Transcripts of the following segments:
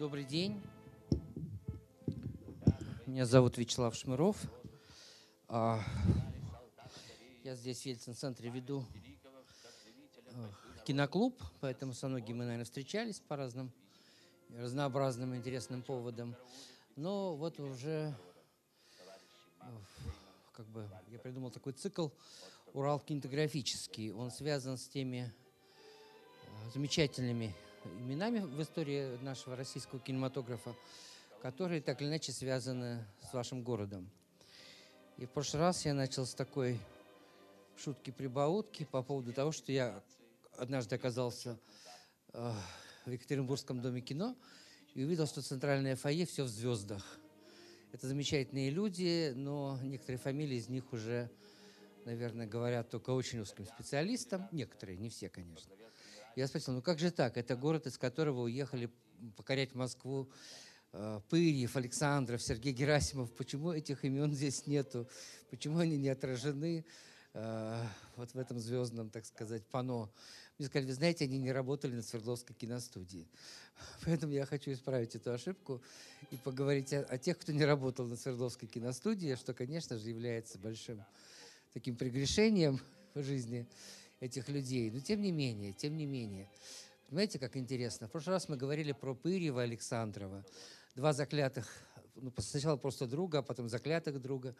Добрый день. Меня зовут Вячеслав Шмыров. А, я здесь в Ельцин-центре веду э, киноклуб, поэтому со многими мы, наверное, встречались по разным разнообразным интересным поводам. Но вот уже э, как бы я придумал такой цикл Урал кинематографический. Он связан с теми э, замечательными именами в истории нашего российского кинематографа, которые так или иначе связаны с вашим городом. И в прошлый раз я начал с такой шутки-прибаутки по поводу того, что я однажды оказался э, в Екатеринбургском доме кино и увидел, что центральное фойе все в звездах. Это замечательные люди, но некоторые фамилии из них уже, наверное, говорят только очень узким специалистам. Некоторые, не все, конечно. Я спросил, ну как же так? Это город, из которого уехали покорять Москву Э, Пырьев, Александров, Сергей Герасимов, почему этих имен здесь нету, почему они не отражены э, вот в этом звездном, так сказать, пано. Мне сказали, вы знаете, они не работали на Свердловской киностудии. Поэтому я хочу исправить эту ошибку и поговорить о, о тех, кто не работал на Свердловской киностудии, что, конечно же, является большим таким прегрешением в жизни этих людей. Но тем не менее, тем не менее, Понимаете, как интересно? В прошлый раз мы говорили про Пырьева Александрова два заклятых, ну, сначала просто друга, а потом заклятых друга,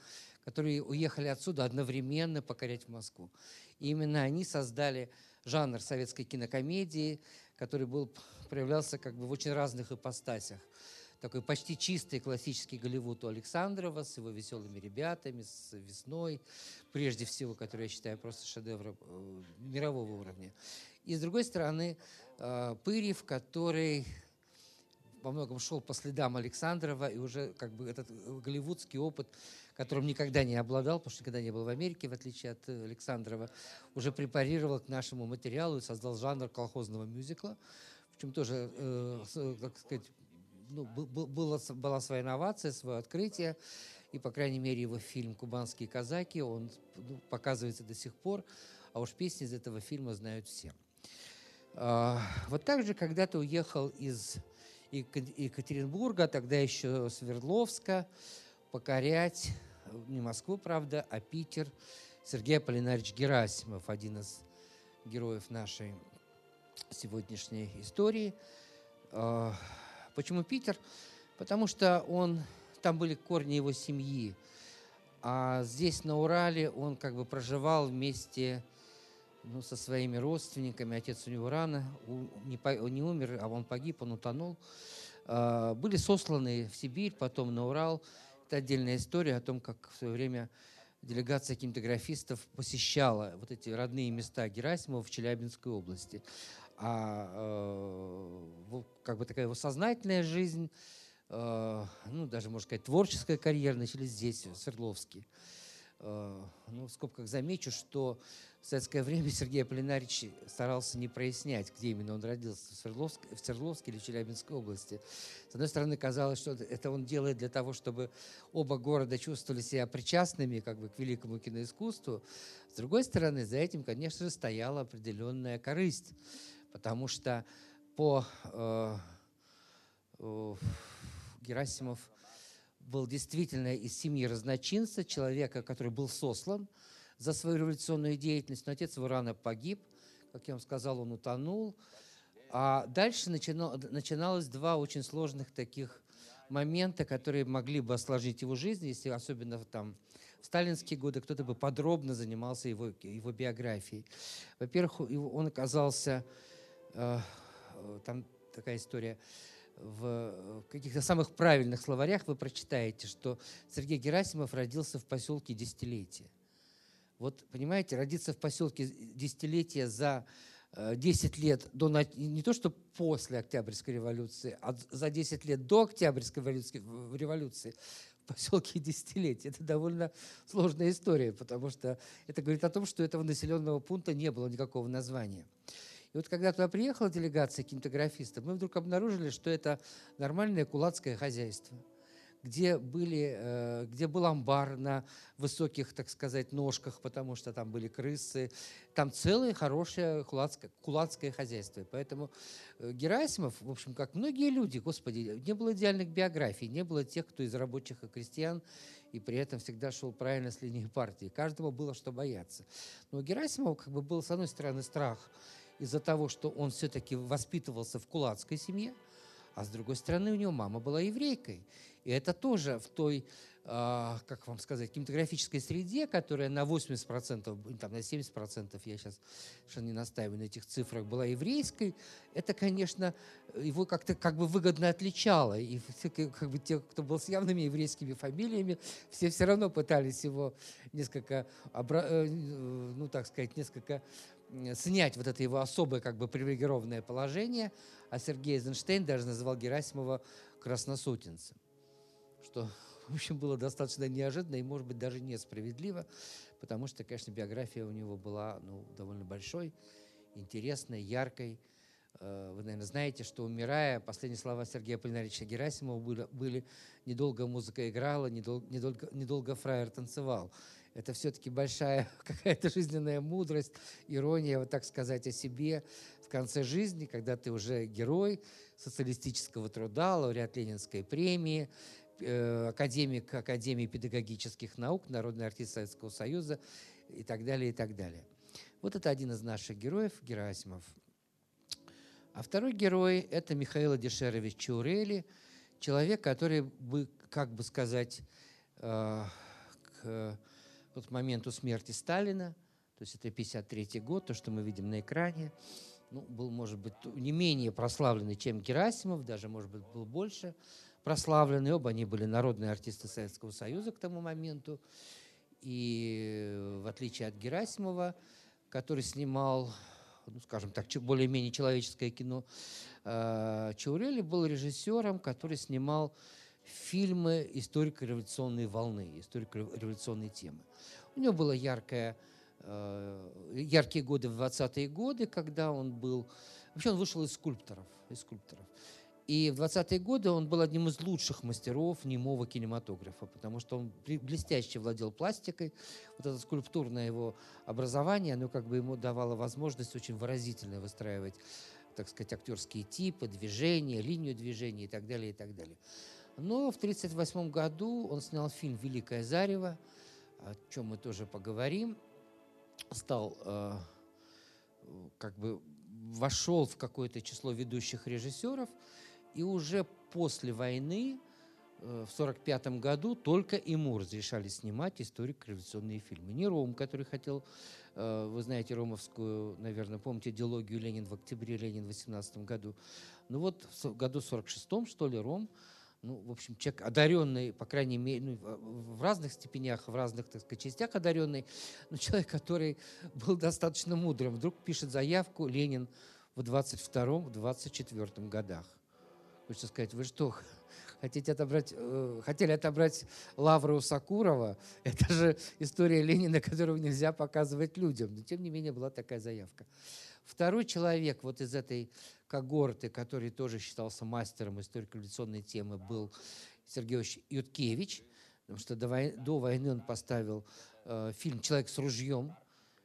которые уехали отсюда одновременно покорять Москву. И именно они создали жанр советской кинокомедии, который был, проявлялся как бы в очень разных ипостасях. Такой почти чистый классический Голливуд у Александрова с его веселыми ребятами, с «Весной», прежде всего, который я считаю просто шедевром э, мирового уровня. И с другой стороны, э, Пырьев, который во многом шел по следам Александрова, и уже как бы этот э, голливудский опыт, которым никогда не обладал, потому что никогда не был в Америке, в отличие от Александрова, уже препарировал к нашему материалу и создал жанр колхозного мюзикла, в чем тоже, э, как сказать, ну, было, была своя инновация, свое открытие, и, по крайней мере, его фильм «Кубанские казаки», он ну, показывается до сих пор, а уж песни из этого фильма знают все. А, вот так же когда-то уехал из Екатеринбурга, тогда еще Свердловска, покорять не Москву, правда, а Питер. Сергей Аполлинарич Герасимов, один из героев нашей сегодняшней истории. Почему Питер? Потому что он, там были корни его семьи, а здесь, на Урале, он как бы проживал вместе ну, со своими родственниками. Отец у него рано не, не умер, а он погиб, он утонул. А, были сосланы в Сибирь, потом на Урал. Это отдельная история о том, как в свое время делегация кинематографистов посещала вот эти родные места Герасимова в Челябинской области. А э, как бы такая его сознательная жизнь, э, ну, даже, можно сказать, творческая карьера начались здесь, в Свердловске. Э, ну, в скобках замечу, что в советское время Сергей Аполлинарич старался не прояснять, где именно он родился, в Свердловске, в Свердловске или в Челябинской области. С одной стороны, казалось, что это он делает для того, чтобы оба города чувствовали себя причастными как бы, к великому киноискусству. С другой стороны, за этим, конечно же, стояла определенная корысть, потому что по э, э, Герасимов был действительно из семьи разночинца, человека, который был сослан – за свою революционную деятельность, но отец его рано погиб, как я вам сказал, он утонул. А дальше начинал, начиналось два очень сложных таких момента, которые могли бы осложнить его жизнь, если особенно там в сталинские годы кто-то бы подробно занимался его, его биографией. Во-первых, он оказался, там такая история, в каких-то самых правильных словарях вы прочитаете, что Сергей Герасимов родился в поселке Десятилетия. Вот, понимаете, родиться в поселке десятилетия за 10 э, лет до, не то что после Октябрьской революции, а за 10 лет до Октябрьской революции в поселке десятилетия. Это довольно сложная история, потому что это говорит о том, что этого населенного пункта не было никакого названия. И вот когда туда приехала делегация кинематографистов, мы вдруг обнаружили, что это нормальное кулацкое хозяйство – где, были, э, где был амбар на высоких, так сказать, ножках, потому что там были крысы. Там целое хорошее кулацкое, кулацкое хозяйство. Поэтому э, Герасимов, в общем, как многие люди, господи, не было идеальных биографий, не было тех, кто из рабочих и крестьян, и при этом всегда шел правильно с линии партии. Каждому было что бояться. Но у Герасимова как бы был, с одной стороны, страх из-за того, что он все-таки воспитывался в кулацкой семье, а с другой стороны, у него мама была еврейкой. И это тоже в той, э, как вам сказать, кинематографической среде, которая на 80%, там, на 70%, я сейчас совершенно не настаиваю на этих цифрах, была еврейской, это, конечно, его как-то как бы выгодно отличало. И как бы те, кто был с явными еврейскими фамилиями, все все равно пытались его несколько, э, ну так сказать, несколько снять вот это его особое как бы привилегированное положение, а Сергей Эйзенштейн даже называл Герасимова красносутенцем, что, в общем, было достаточно неожиданно и, может быть, даже несправедливо, потому что, конечно, биография у него была ну, довольно большой, интересной, яркой. Э, вы, наверное, знаете, что, умирая, последние слова Сергея Полинарича Герасимова были, были «недолго музыка играла, недолго, недолго, недолго фраер танцевал» это все-таки большая какая-то жизненная мудрость, ирония, вот так сказать, о себе в конце жизни, когда ты уже герой социалистического труда, лауреат Ленинской премии, э, академик Академии педагогических наук, народный артист Советского Союза и так далее, и так далее. Вот это один из наших героев, Герасимов. А второй герой – это Михаил Дешерович Чаурели, человек, который, бы, как бы сказать, э, к вот к моменту смерти Сталина, то есть это 53 год, то, что мы видим на экране, ну, был, может быть, не менее прославленный, чем Герасимов, даже, может быть, был больше прославленный. Оба они были народные артисты Советского Союза к тому моменту. И в отличие от Герасимова, который снимал, ну, скажем так, более-менее человеческое кино, э, Чаурели был режиссером, который снимал фильмы историко-революционной волны, историко-революционной темы. У него было яркое, э, яркие годы в 20-е годы, когда он был... Вообще он вышел из скульпторов. Из скульпторов. И в 20-е годы он был одним из лучших мастеров немого кинематографа, потому что он блестяще владел пластикой. Вот это скульптурное его образование, оно как бы ему давало возможность очень выразительно выстраивать, так сказать, актерские типы, движения, линию движения и так далее, и так далее. Но в 1938 году он снял фильм «Великое зарево», о чем мы тоже поговорим. Стал, э, как бы, вошел в какое-то число ведущих режиссеров, и уже после войны, э, в 1945 году, только ему разрешали снимать историко-революционные фильмы. Не Ром, который хотел, э, вы знаете ромовскую, наверное, помните идеологию Ленин в октябре, Ленин в 18 году. Ну вот в году 46-м, что ли, Ром ну, в общем, человек одаренный, по крайней мере, ну, в разных степенях, в разных, так сказать, частях одаренный, но человек, который был достаточно мудрым, вдруг пишет заявку Ленин в 22-24 годах. Хочется сказать, вы что, хотите отобрать, э, хотели отобрать лавру у Сакурова? Это же история Ленина, которую нельзя показывать людям. Но, тем не менее, была такая заявка. Второй человек вот из этой когорты, который тоже считался мастером историко-революционной темы, был Сергей Юткевич, потому что до войны, до войны он поставил э, фильм «Человек с ружьем».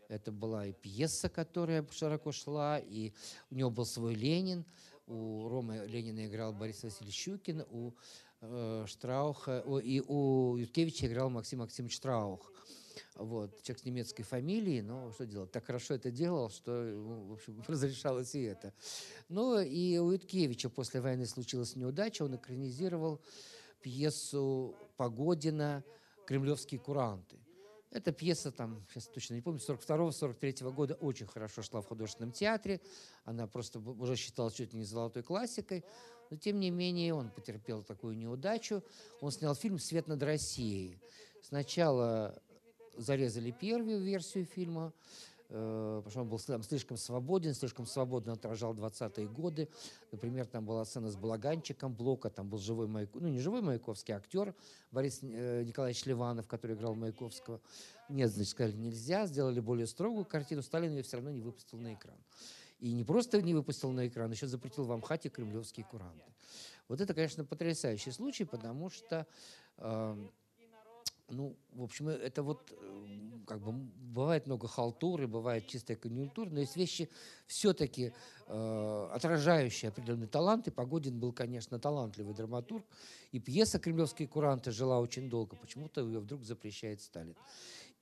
Это была и пьеса, которая широко шла, и у него был свой Ленин. У Ромы Ленина играл Борис Васильевич Щукин, у э, Штрауха, о, и у Юткевича играл Максим Максимович Штраух. Вот, человек с немецкой фамилией, но что делать, так хорошо это делал, что, в общем, разрешалось и это. Ну и у Юткевича после войны случилась неудача, он экранизировал пьесу Погодина «Кремлевские куранты». Эта пьеса там, сейчас точно не помню, 42-43 года очень хорошо шла в художественном театре. Она просто уже считалась чуть ли не золотой классикой. Но тем не менее он потерпел такую неудачу. Он снял фильм «Свет над Россией». Сначала зарезали первую версию фильма, э, потому что он был слишком свободен, слишком свободно отражал 20-е годы. Например, там была сцена с балаганчиком Блока, там был живой Маяковский, ну не живой Маяковский, а актер Борис э, Николаевич Ливанов, который играл Маяковского. Нет, значит, сказали, нельзя, сделали более строгую картину, Сталин ее все равно не выпустил на экран. И не просто не выпустил на экран, еще запретил в Амхате кремлевские куранты. Вот это, конечно, потрясающий случай, потому что э, ну, в общем, это вот как бы бывает много халтуры, бывает чистая конъюнктура, но есть вещи все-таки э, отражающие определенный талант. И Погодин был, конечно, талантливый драматург. И пьеса «Кремлевские куранты» жила очень долго. Почему-то ее вдруг запрещает Сталин.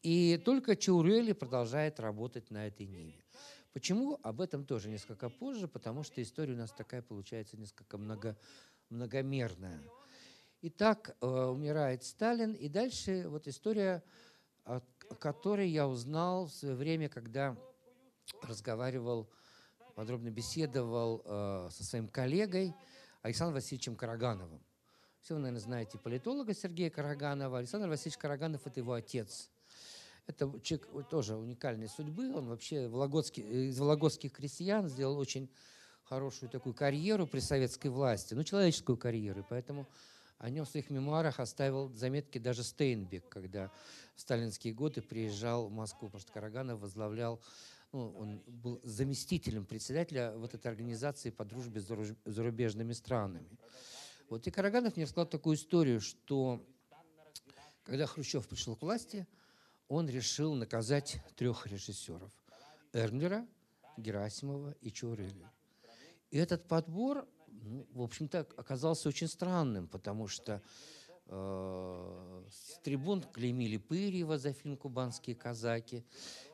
И только Чаурели продолжает работать на этой ниве. Почему? Об этом тоже несколько позже, потому что история у нас такая получается несколько много, многомерная. Итак, э, умирает Сталин, и дальше вот история, о которой я узнал в свое время, когда разговаривал, подробно беседовал э, со своим коллегой Александром Васильевичем Карагановым. Все вы, наверное, знаете политолога Сергея Караганова. Александр Васильевич Караганов – это его отец. Это человек тоже уникальной судьбы. Он вообще из вологодских крестьян сделал очень хорошую такую карьеру при советской власти, ну, человеческую карьеру. Поэтому о нем в своих мемуарах оставил заметки даже Стейнбек, когда в сталинские годы приезжал в Москву, потому что Караганов возглавлял, ну, он был заместителем председателя вот этой организации по дружбе с зарубежными странами. Вот и Караганов мне рассказал такую историю, что когда Хрущев пришел к власти, он решил наказать трех режиссеров – Эрнлера, Герасимова и Чурели. И этот подбор ну, в общем-то, оказался очень странным, потому что э, с трибун клеймили Пырьева за фильм «Кубанские казаки»,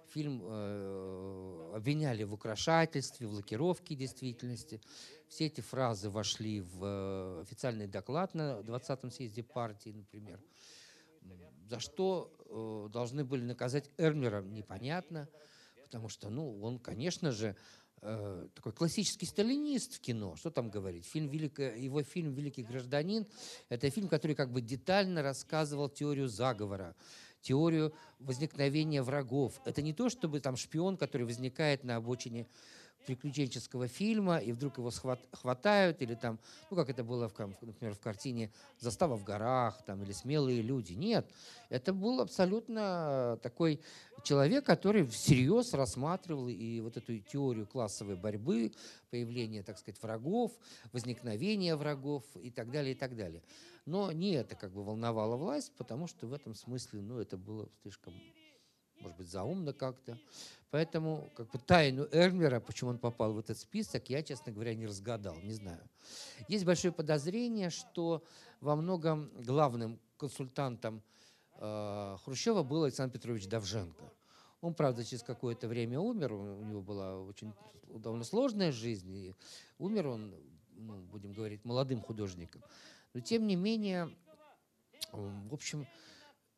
фильм э, обвиняли в украшательстве, в лакировке действительности. Все эти фразы вошли в э, официальный доклад на 20-м съезде партии, например. За что э, должны были наказать Эрмера, непонятно, потому что, ну, он, конечно же, Э, такой классический сталинист в кино. Что там говорить? Фильм Великое, его фильм «Великий гражданин» — это фильм, который как бы детально рассказывал теорию заговора, теорию возникновения врагов. Это не то, чтобы там шпион, который возникает на обочине приключенческого фильма, и вдруг его схват, хватают, или там, ну, как это было, в, например, в картине «Застава в горах», там, или «Смелые люди». Нет, это был абсолютно такой человек, который всерьез рассматривал и вот эту теорию классовой борьбы, появления, так сказать, врагов, возникновения врагов и так далее, и так далее. Но не это как бы волновало власть, потому что в этом смысле, ну, это было слишком, может быть, заумно как-то. Поэтому как бы тайну Эрмера, почему он попал в этот список, я, честно говоря, не разгадал, не знаю. Есть большое подозрение, что во многом главным консультантом э, Хрущева был Александр Петрович Давженко. Он, правда, через какое-то время умер, у него была очень довольно сложная жизнь, и умер он, ну, будем говорить, молодым художником. Но, тем не менее, в общем,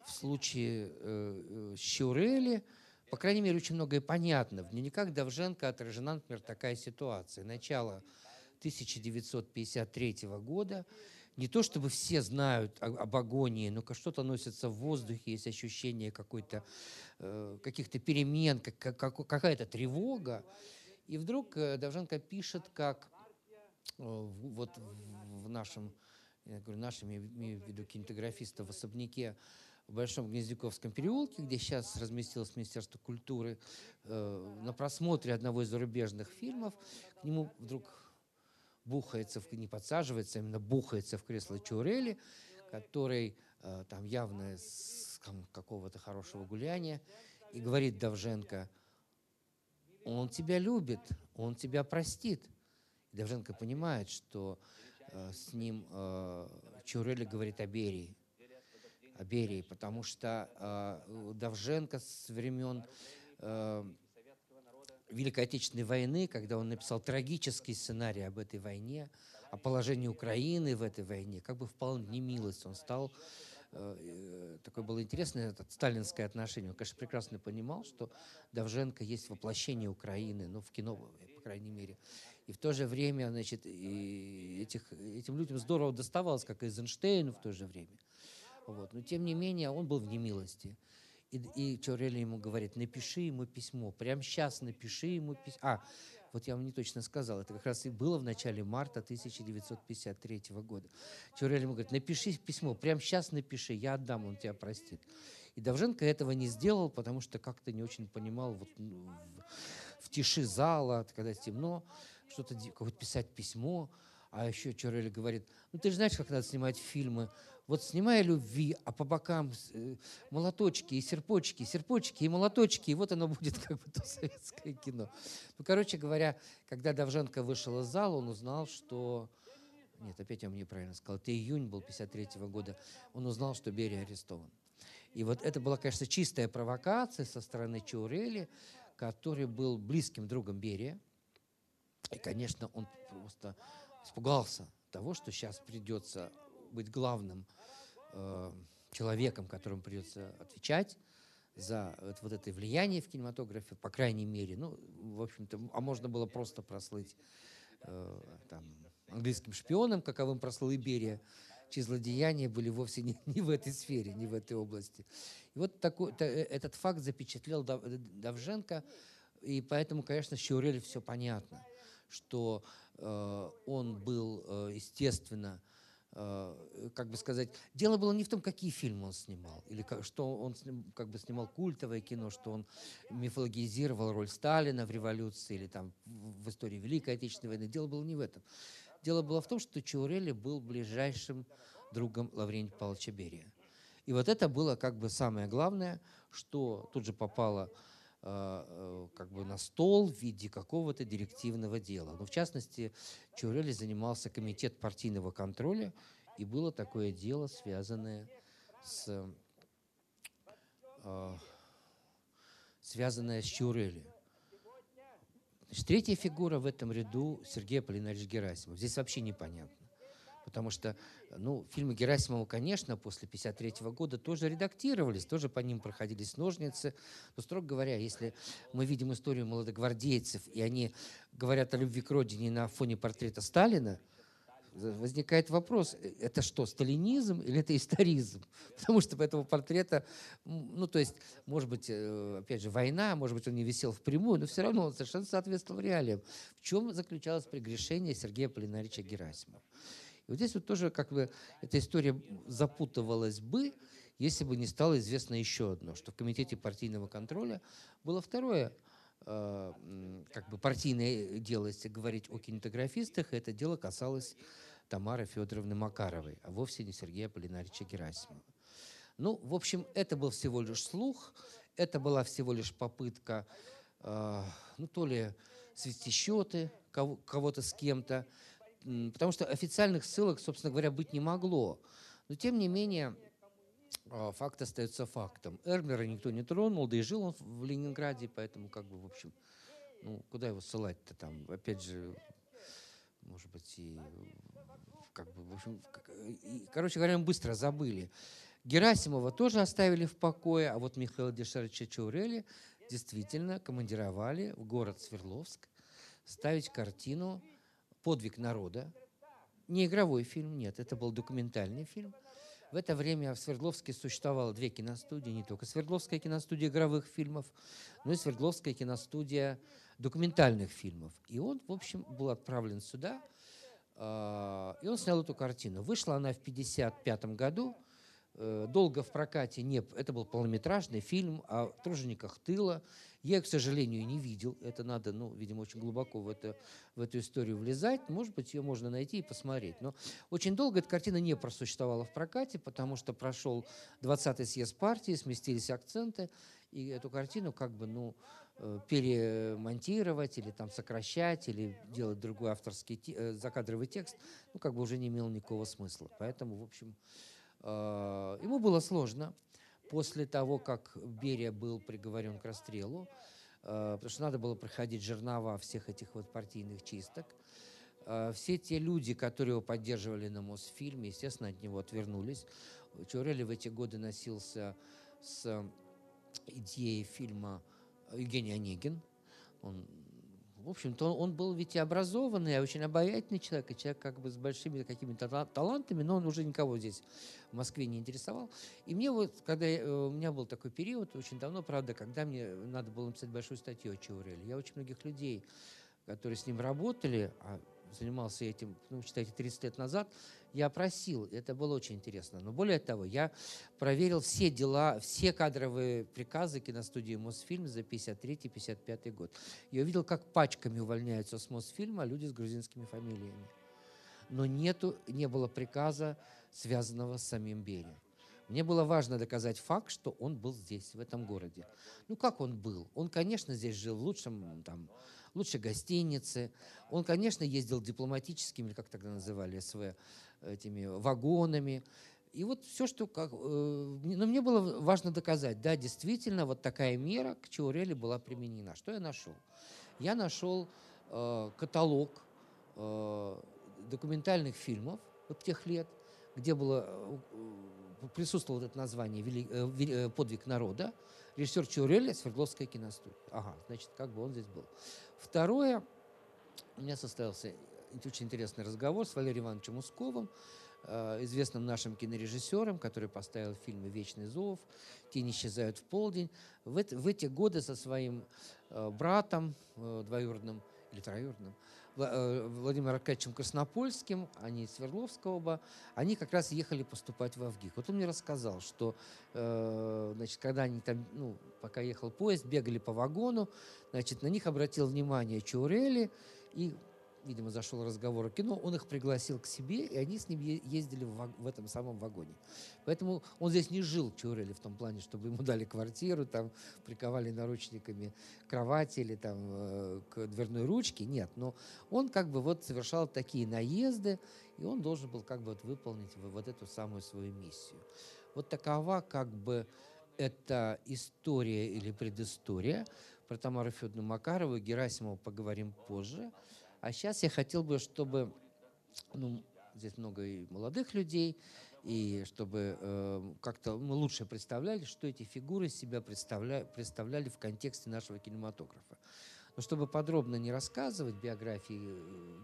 в случае э, э, Щурели – по крайней мере, очень многое понятно. В дневниках Давженко отражена, например, такая ситуация. Начало 1953 года. Не то чтобы все знают об агонии, но что-то носится в воздухе, есть ощущение какой-то, э, каких-то перемен, как, как, какая-то тревога. И вдруг э, Давженко пишет, как вот в нашем, я говорю, нашим, я имею в виду кинематографиста в особняке в Большом Гнездяковском переулке, где сейчас разместилось Министерство культуры, э, на просмотре одного из зарубежных фильмов к нему вдруг бухается, не подсаживается, а именно бухается в кресло Чурели, который э, там явно с какого-то хорошего гуляния, и говорит Давженко, он тебя любит, он тебя простит. И Давженко понимает, что э, с ним э, Чурели говорит о Берии, Берии, потому что э, Давженко с времен э, Великой Отечественной войны, когда он написал трагический сценарий об этой войне, о положении Украины в этой войне, как бы впал в немилость. Он стал э, э такое было интересное это сталинское отношение. Он, конечно, прекрасно понимал, что Давженко есть воплощение Украины, ну, в кино, по крайней мере. И в то же время, значит, и этих, этим людям здорово доставалось, как и Эйзенштейну в то же время. Вот. Но тем не менее он был в немилости. И, и Чаурели ему говорит, напиши ему письмо, прямо сейчас напиши ему письмо. А, вот я вам не точно сказал, это как раз и было в начале марта 1953 года. Чаурели ему говорит, напиши письмо, прямо сейчас напиши, я отдам, он тебя простит. И Давженко этого не сделал, потому что как-то не очень понимал вот, ну, в, в тиши зала, когда темно, что-то писать письмо, А еще Чурели говорит, ну ты же знаешь, как надо снимать фильмы. Вот снимай любви, а по бокам э, молоточки и серпочки, серпочки и молоточки, и вот оно будет как бы то советское кино. Ну, короче говоря, когда Давженко вышел из зала, он узнал, что... Нет, опять я вам неправильно сказал. Это июнь был 53 -го года. Он узнал, что Берия арестован. И вот это была, конечно, чистая провокация со стороны Чаурели, который был близким другом Берия. И, конечно, он просто испугался того, что сейчас придется быть главным э, человеком, которому придется отвечать за вот, вот это влияние в кинематографе, по крайней мере. Ну, в общем-то, а можно было просто прослыть э, там, английским шпионом, каковым прослыл Иберия, чьи злодеяния были вовсе не, не в этой сфере, не в этой области. И вот такой, то, э, этот факт запечатлел Давженко, и поэтому, конечно, с Чаурель все понятно, что э, он был, э, естественно, э, как бы сказать, дело было не в том, какие фильмы он снимал, или что он как бы снимал культовое кино, что он мифологизировал роль Сталина в революции или там в истории Великой Отечественной войны. Дело было не в этом. Дело было в том, что Чаурели был ближайшим другом Лаврентия Павловича Берия. И вот это было как бы самое главное, что тут же попало э, э, как бы на стол в виде какого-то директивного дела. Но в частности, Чаурели занимался комитет партийного контроля, и было такое дело, связанное с, э, связанное с Чаурели. Значит, третья фигура в этом ряду Сергей Аполлинарович Герасимов. Здесь вообще непонятно. Потому что ну, фильмы Герасимова, конечно, после 1953 года тоже редактировались, тоже по ним проходились ножницы. Но, строго говоря, если мы видим историю молодогвардейцев, и они говорят о любви к родине на фоне портрета Сталина, возникает вопрос, э, это что, сталинизм или это историзм? Потому что по этому портрета, ну, то есть, может быть, э, опять же, война, может быть, он не висел впрямую, но все равно он совершенно соответствовал реалиям. В чем заключалось прегрешение Сергея Полинарича Герасимова? Вот здесь вот тоже как бы эта история запутывалась бы, если бы не стало известно еще одно, что в Комитете партийного контроля было второе Э, как бы партийное дело, если говорить о кинематографистах, это дело касалось Тамары Федоровны Макаровой, а вовсе не Сергея Полинарича Герасимова. Ну, в общем, это был всего лишь слух, это была всего лишь попытка, э, ну, то ли свести счеты кого- кого-то с кем-то, потому что официальных ссылок, собственно говоря, быть не могло. Но, тем не менее, а, факт остается фактом. Эрмера никто не тронул, да и жил он в Ленинграде, поэтому как бы, в общем, ну, куда его ссылать-то там? Опять же, может быть, и как бы, в общем, и, короче говоря, мы быстро забыли. Герасимова тоже оставили в покое, а вот Михаила Дешаровича Чаурели действительно командировали в город Свердловск ставить картину «Подвиг народа». Не игровой фильм, нет, это был документальный фильм – в это время в Свердловске существовало две киностудии, не только Свердловская киностудия игровых фильмов, но и Свердловская киностудия документальных фильмов. И он, в общем, был отправлен сюда, а, и он снял эту картину. Вышла она в 1955 году, долго в прокате не... Это был полнометражный фильм о тружениках тыла, я, к сожалению, не видел. Это надо, ну, видимо, очень глубоко в, это, в эту историю влезать. Может быть, ее можно найти и посмотреть. Но очень долго эта картина не просуществовала в прокате, потому что прошел 20-й съезд партии, сместились акценты, и эту картину как бы, ну, э, перемонтировать или там сокращать, или делать другой авторский э, закадровый текст, ну, как бы уже не имело никакого смысла. Поэтому, в общем, э, ему было сложно после того, как Берия был приговорен к расстрелу, э, потому что надо было проходить жернова всех этих вот партийных чисток, э, все те люди, которые его поддерживали на Мосфильме, естественно, от него отвернулись. Чурели в эти годы носился с идеей фильма Евгений Онегин. Он в общем-то, он был ведь и образованный, очень обаятельный человек, и человек как бы с большими какими-то талантами, но он уже никого здесь в Москве не интересовал. И мне вот, когда я, э, у меня был такой период, очень давно, правда, когда мне надо было написать большую статью о Чауреле, я очень многих людей, которые с ним работали, а занимался этим, ну, считайте, 30 лет назад, я опросил, это было очень интересно. Но более того, я проверил все дела, все кадровые приказы киностудии Мосфильм за 53-55 год. Я увидел, как пачками увольняются с Мосфильма люди с грузинскими фамилиями. но нету, не было приказа, связанного с самим Берией. Мне было важно доказать факт, что он был здесь, в этом городе. Ну, как он был? Он, конечно, здесь жил в лучшем, там, лучшей гостинице. Он, конечно, ездил дипломатическими, как тогда называли СВ, этими вагонами. И вот все, что как... Э, но мне было важно доказать, да, действительно, вот такая мера к Чаурели была применена. Что я нашел? Я нашел э, каталог э, документальных фильмов вот тех лет, где было, э, присутствовало это название э, э, «Подвиг народа», режиссер Чауреля, Свердловская киностудия. Ага, значит, как бы он здесь был. Второе, у меня состоялся очень интересный разговор с Валерием Ивановичем Усковым, известным нашим кинорежиссером, который поставил фильмы «Вечный зов», «Тени исчезают в полдень». В, в эти годы со своим братом двоюродным или троюродным, Э, Владимиром Аркадьевичем Краснопольским, они из Свердловского оба, они как раз ехали поступать в Авгик. Вот он мне рассказал, что э, значит, когда они там, ну, пока ехал поезд, бегали по вагону, значит, на них обратил внимание Чаурели, и видимо, зашел разговор о кино, он их пригласил к себе, и они с ним ездили в, в этом самом вагоне. Поэтому он здесь не жил, Чурели, в том плане, чтобы ему дали квартиру, там приковали наручниками кровати или там э, к дверной ручке. Нет, но он как бы вот совершал такие наезды, и он должен был как бы вот выполнить вот эту самую свою миссию. Вот такова как бы эта история или предыстория. Про Тамару Федоровну Макарову и Герасимова поговорим позже. А сейчас я хотел бы, чтобы ну, здесь много и молодых людей, и чтобы э, как-то мы лучше представляли, что эти фигуры себя представля, представляли в контексте нашего кинематографа. Но чтобы подробно не рассказывать биографии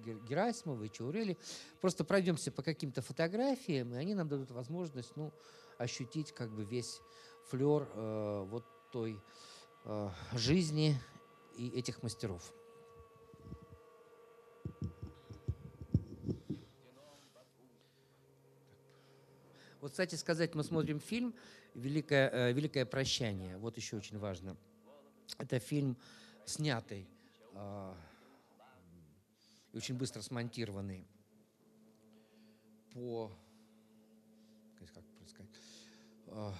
э, Герасимова и Чаурели, просто пройдемся по каким-то фотографиям, и они нам дадут возможность ну, ощутить как бы весь флер э, вот той э, жизни и этих мастеров. Вот, кстати сказать, мы смотрим фильм «Великое, э, Великое прощание». Вот еще очень важно. Это фильм, снятый э, и очень быстро смонтированный по, как сказать, э,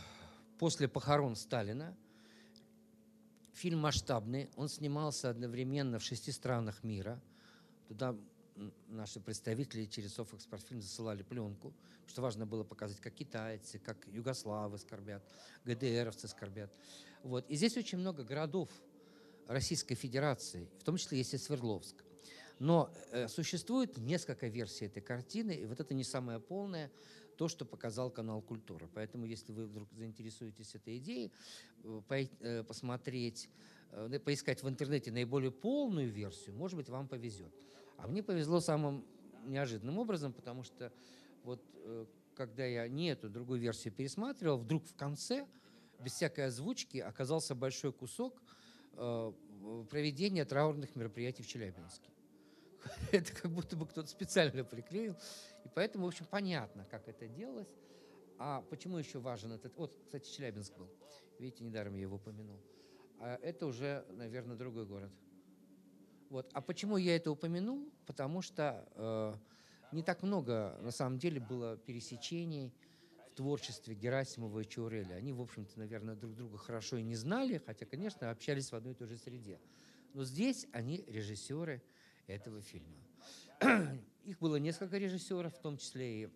после похорон Сталина. Фильм масштабный, он снимался одновременно в шести странах мира. Туда наши представители через Софэкспортфильм засылали пленку, что важно было показать, как китайцы, как югославы скорбят, ГДРовцы скорбят. Вот. И здесь очень много городов Российской Федерации, в том числе есть и Свердловск. Но э, существует несколько версий этой картины, и вот это не самое полное, то, что показал канал «Культура». Поэтому, если вы вдруг заинтересуетесь этой идеей, э, по, э, посмотреть, э, поискать в интернете наиболее полную версию, может быть, вам повезет. А мне повезло самым неожиданным образом, потому что вот э, когда я не эту другую версию пересматривал, вдруг в конце, без всякой озвучки, оказался большой кусок э, проведения траурных мероприятий в Челябинске. Это как будто бы кто-то специально приклеил. И поэтому, в общем, понятно, как это делалось. А почему еще важен этот... Вот, кстати, Челябинск был. Видите, недаром я его упомянул. А это уже, наверное, другой город. Вот. А почему я это упомянул? Потому что э, не так много, на самом деле, было пересечений в творчестве Герасимова и Чауреля. Они, в общем-то, наверное, друг друга хорошо и не знали, хотя, конечно, общались в одной и той же среде. Но здесь они режиссеры этого фильма. Их было несколько режиссеров, в том числе и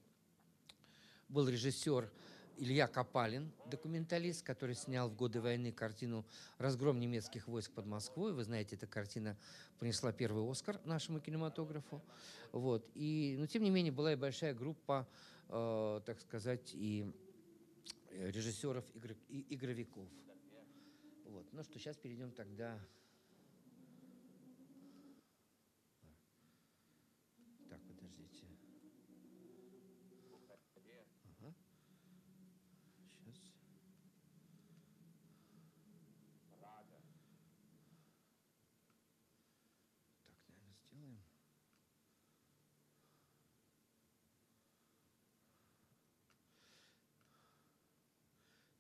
был режиссер Илья Копалин, документалист, который снял в годы войны картину «Разгром немецких войск под Москвой». Вы знаете, эта картина принесла первый «Оскар» нашему кинематографу. Вот. И, но, тем не менее, была и большая группа, э, так сказать, и режиссеров, игр, и игровиков. Вот. Ну что, сейчас перейдем тогда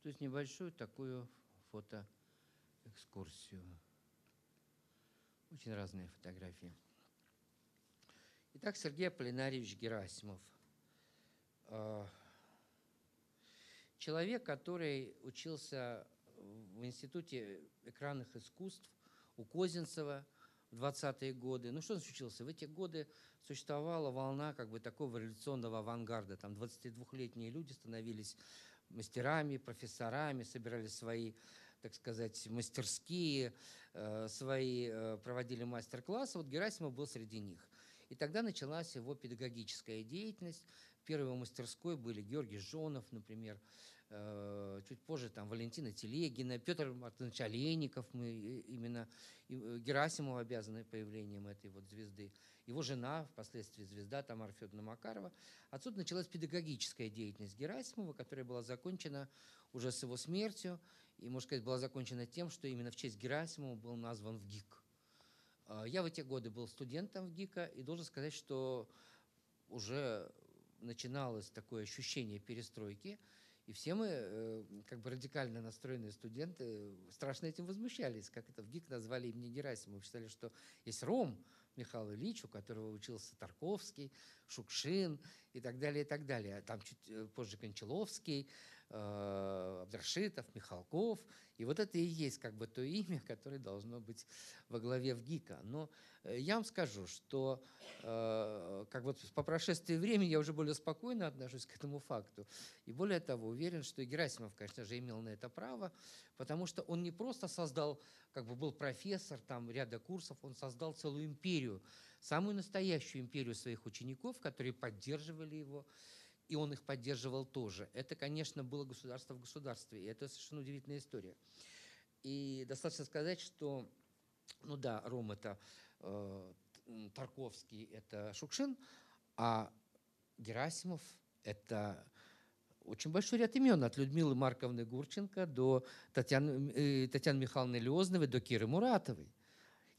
То есть небольшую такую фотоэкскурсию. Очень разные фотографии. Итак, Сергей Аполлинарьевич Герасимов. А, человек, который учился в Институте экранных искусств у Козинцева в 20-е годы. Ну, что он учился? В эти годы существовала волна как бы такого революционного авангарда. Там 22-летние люди становились мастерами, профессорами, собирали свои, так сказать, мастерские, э, свои, э, проводили мастер-классы. Вот Герасимов был среди них. И тогда началась его педагогическая деятельность. Первой мастерской были Георгий Жонов, например, чуть позже там Валентина Телегина, Петр Мартынович Олейников, мы именно Герасимову обязаны появлением этой вот звезды. Его жена, впоследствии звезда Тамара Федоровна Макарова. Отсюда началась педагогическая деятельность Герасимова, которая была закончена уже с его смертью. И, можно сказать, была закончена тем, что именно в честь Герасимова был назван в ГИК. А, я в эти годы был студентом в ГИКа и должен сказать, что уже начиналось такое ощущение перестройки, и все мы, э, как бы радикально настроенные студенты, страшно этим возмущались. Как это в ГИК назвали имени Герасимова. Считали, что есть Ром Михаил Ильич, у которого учился Тарковский, Шукшин и так далее, и так далее. Там чуть э, позже Кончаловский, э, Абдрашитов, Михалков. И вот это и есть как бы то имя, которое должно быть во главе в ГИКа. Но э, я вам скажу, что э, как вот по прошествии времени я уже более спокойно отношусь к этому факту. И более того, уверен, что и Герасимов, конечно же, имел на это право, потому что он не просто создал, как бы был профессор там ряда курсов, он создал целую империю, самую настоящую империю своих учеников, которые поддерживали его, и он их поддерживал тоже. Это, конечно, было государство в государстве, и это совершенно удивительная история. И достаточно сказать, что, ну да, Ром – это э, Тарковский, это Шукшин, а Герасимов – это очень большой ряд имен, от Людмилы Марковны Гурченко до Татьяны, э, Татьяны Михайловны Леозновой, до Киры Муратовой.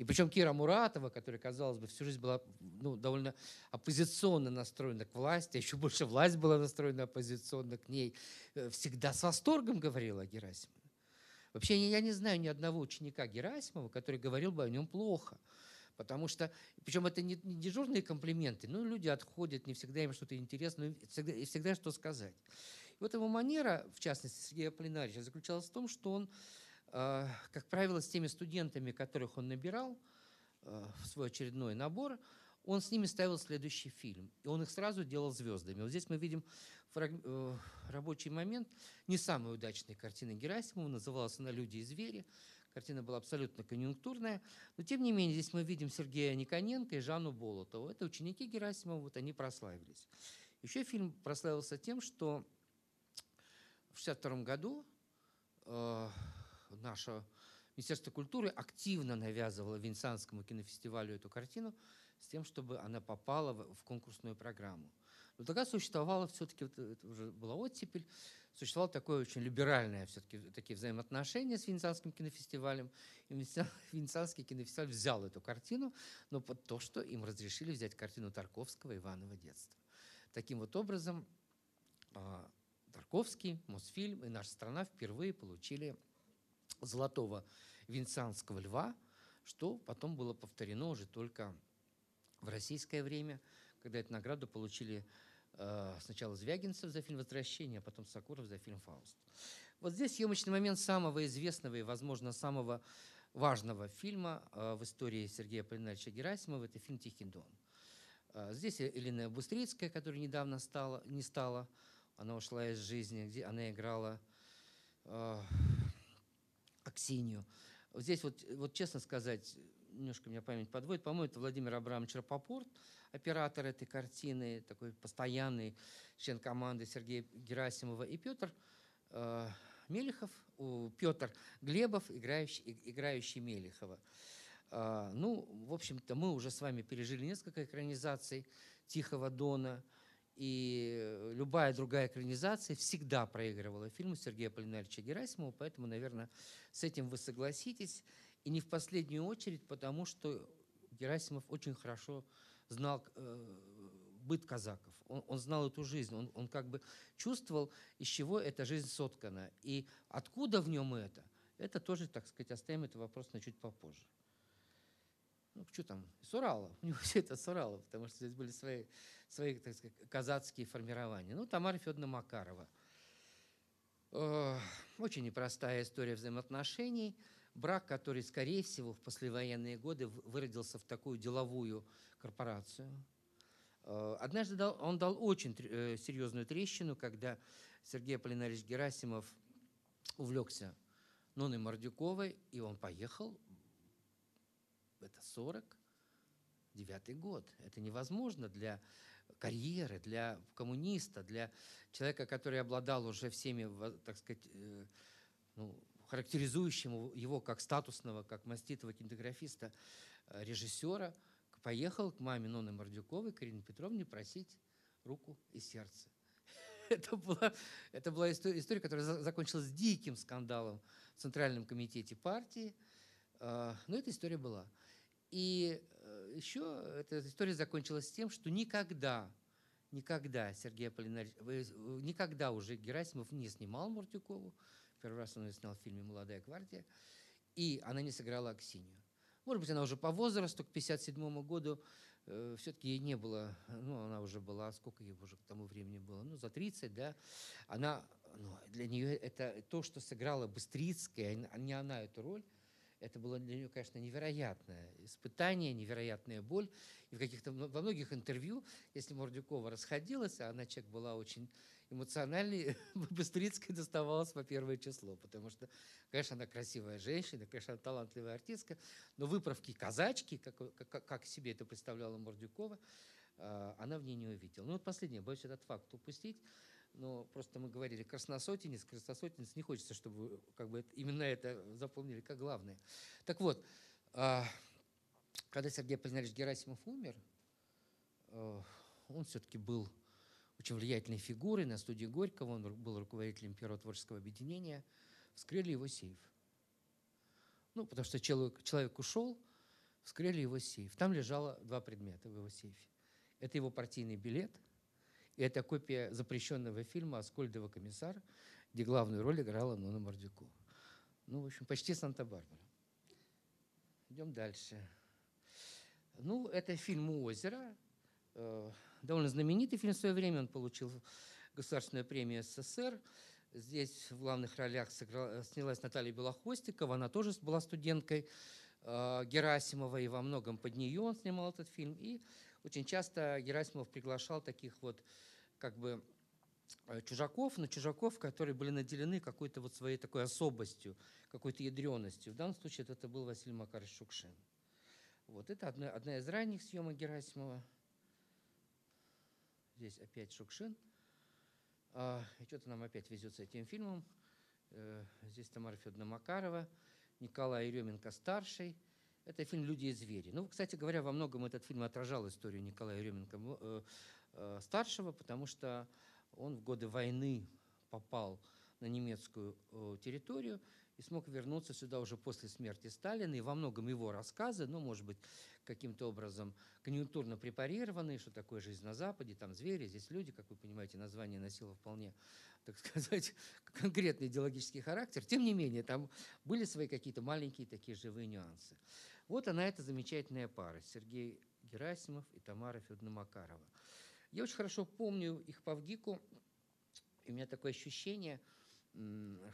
И причем Кира Муратова, которая, казалось бы, всю жизнь была ну, довольно оппозиционно настроена к власти, а еще больше власть была настроена оппозиционно к ней, э, всегда с восторгом говорила о Герасимове. Вообще я не знаю ни одного ученика Герасимова, который говорил бы о нем плохо. Потому что, причем это не, дежурные комплименты, но люди отходят, не всегда им что-то интересно, и всегда, всегда что сказать. И вот его манера, в частности, Сергея Полинарича, заключалась в том, что он как правило, с теми студентами, которых он набирал а, в свой очередной набор, он с ними ставил следующий фильм. И он их сразу делал звездами. Вот здесь мы видим э, рабочий момент не самой удачной картины Герасимова. Называлась она «Люди и звери». Картина была абсолютно конъюнктурная. Но, тем не менее, здесь мы видим Сергея Никоненко и Жанну Болотову. Это ученики Герасимова, вот они прославились. Еще фильм прославился тем, что в 1962 году э, наше Министерство культуры активно навязывало Венецианскому кинофестивалю эту картину с тем, чтобы она попала в конкурсную программу. Но тогда существовало все-таки, это уже была оттепель, существовало такое очень либеральное все-таки такие взаимоотношения с Венецианским кинофестивалем. И Венецианский кинофестиваль взял эту картину, но под то, что им разрешили взять картину Тарковского «Иваново детство». Таким вот образом а, Тарковский, Мосфильм и наша страна впервые получили золотого венецианского льва, что потом было повторено уже только в российское время, когда эту награду получили э, сначала Звягинцев за фильм «Возвращение», а потом Сокуров за фильм «Фауст». Вот здесь съемочный момент самого известного и, возможно, самого важного фильма э, в истории Сергея Полинаровича Герасимова – это фильм «Тихий дон». Э, здесь Елена Бустрицкая, которая недавно стала, не стала, она ушла из жизни, где она играла э, Аксинью. Здесь вот, вот честно сказать, немножко меня память подводит, по-моему, это Владимир Абрамович Рапопорт, оператор этой картины, такой постоянный член команды Сергея Герасимова, и Петр э, Мелехов, у, Петр Глебов, играющий, играющий Мелехова. Э, ну, в общем-то, мы уже с вами пережили несколько экранизаций «Тихого дона», и любая другая экранизация всегда проигрывала фильму Сергея Полинарича Герасимова, поэтому, наверное, с этим вы согласитесь. И не в последнюю очередь, потому что Герасимов очень хорошо знал э, быт казаков. Он, он знал эту жизнь, он, он как бы чувствовал, из чего эта жизнь соткана. И откуда в нем это, это тоже, так сказать, оставим этот вопрос на чуть попозже. Ну, что там, с Урала. У него все это с Урала, потому что здесь были свои, свои так сказать, казацкие формирования. Ну, Тамара Федоровна Макарова. Очень непростая история взаимоотношений. Брак, который, скорее всего, в послевоенные годы выродился в такую деловую корпорацию. Однажды он дал очень э, серьезную трещину, когда Сергей Аполлинарич Герасимов увлекся Ноной Мордюковой, и он поехал это 49 год. Это невозможно для карьеры, для коммуниста, для человека, который обладал уже всеми, так сказать, э, ну, характеризующим его как статусного, как маститого кинематографиста, э, режиссера, поехал к маме Ноны Мордюковой, Карине Петровне, просить руку и сердце. Это была, это была история, история, которая закончилась диким скандалом в Центральном комитете партии. А, но эта история была. И э, еще эта история закончилась тем, что никогда, никогда Сергей Аполлинарич, никогда уже Герасимов не снимал Муртюкову. Первый раз он ее снял в фильме «Молодая гвардия». И она не сыграла Аксинью. Может быть, она уже по возрасту, к 57 году, э, все-таки ей не было, ну, она уже была, сколько ей уже к тому времени было, ну, за 30, да. Она, ну, для нее это то, что сыграла Быстрицкая, а не она эту роль, это было для нее, конечно, невероятное испытание, невероятная боль. И в каких-то, во многих интервью, если Мордюкова расходилась, а она человек была очень эмоциональный, Быстрицкой доставалось по первое число, потому что, конечно, она красивая женщина, конечно, она талантливая артистка, но выправки казачки, как, как, как себе это представляла Мордюкова, а, она в ней не увидела. Ну вот последнее, боюсь этот факт упустить но просто мы говорили красносотенец, красносотенец, не хочется, чтобы как бы именно это запомнили как главное. Так вот, а, когда Сергей Аполлинарич Герасимов умер, а, он все-таки был очень влиятельной фигурой на студии Горького, он был руководителем Первого творческого объединения, вскрыли его сейф. Ну, потому что человек, человек ушел, вскрыли его сейф. Там лежало два предмета в его сейфе. Это его партийный билет – и это копия запрещенного фильма «Аскольдова комиссар», где главную роль играла Нона Мордюкова. Ну, в общем, почти Санта-Барбара. Идем дальше. Ну, это фильм «У озера». Э, довольно знаменитый фильм в свое время. Он получил государственную премию СССР. Здесь в главных ролях снялась Наталья Белохвостикова. Она тоже была студенткой э, Герасимова, и во многом под нее он снимал этот фильм. И очень часто Герасимов приглашал таких вот как бы э, чужаков, но чужаков, которые были наделены какой-то вот своей такой особостью, какой-то ядреностью. В данном случае это был Василий Макарович Шукшин. Вот это одна, одна из ранних съемок Герасимова. Здесь опять Шукшин. А, и что-то нам опять везет с этим фильмом. Э, здесь Тамара Федоровна Макарова, Николай Еременко-старший – это фильм «Люди и звери». Ну, кстати говоря, во многом этот фильм отражал историю Николая Еременко-старшего, э, э, потому что он в годы войны попал на немецкую э, территорию и смог вернуться сюда уже после смерти Сталина. И во многом его рассказы, ну, может быть, каким-то образом конъюнктурно препарированные, что такое жизнь на Западе, там звери, здесь люди, как вы понимаете, название носило вполне так сказать, конкретный идеологический характер. Тем не менее, там были свои какие-то маленькие такие живые нюансы. Вот она, эта замечательная пара, Сергей Герасимов и Тамара Федоровна Макарова. Я очень хорошо помню их по ВГИКу, и у меня такое ощущение,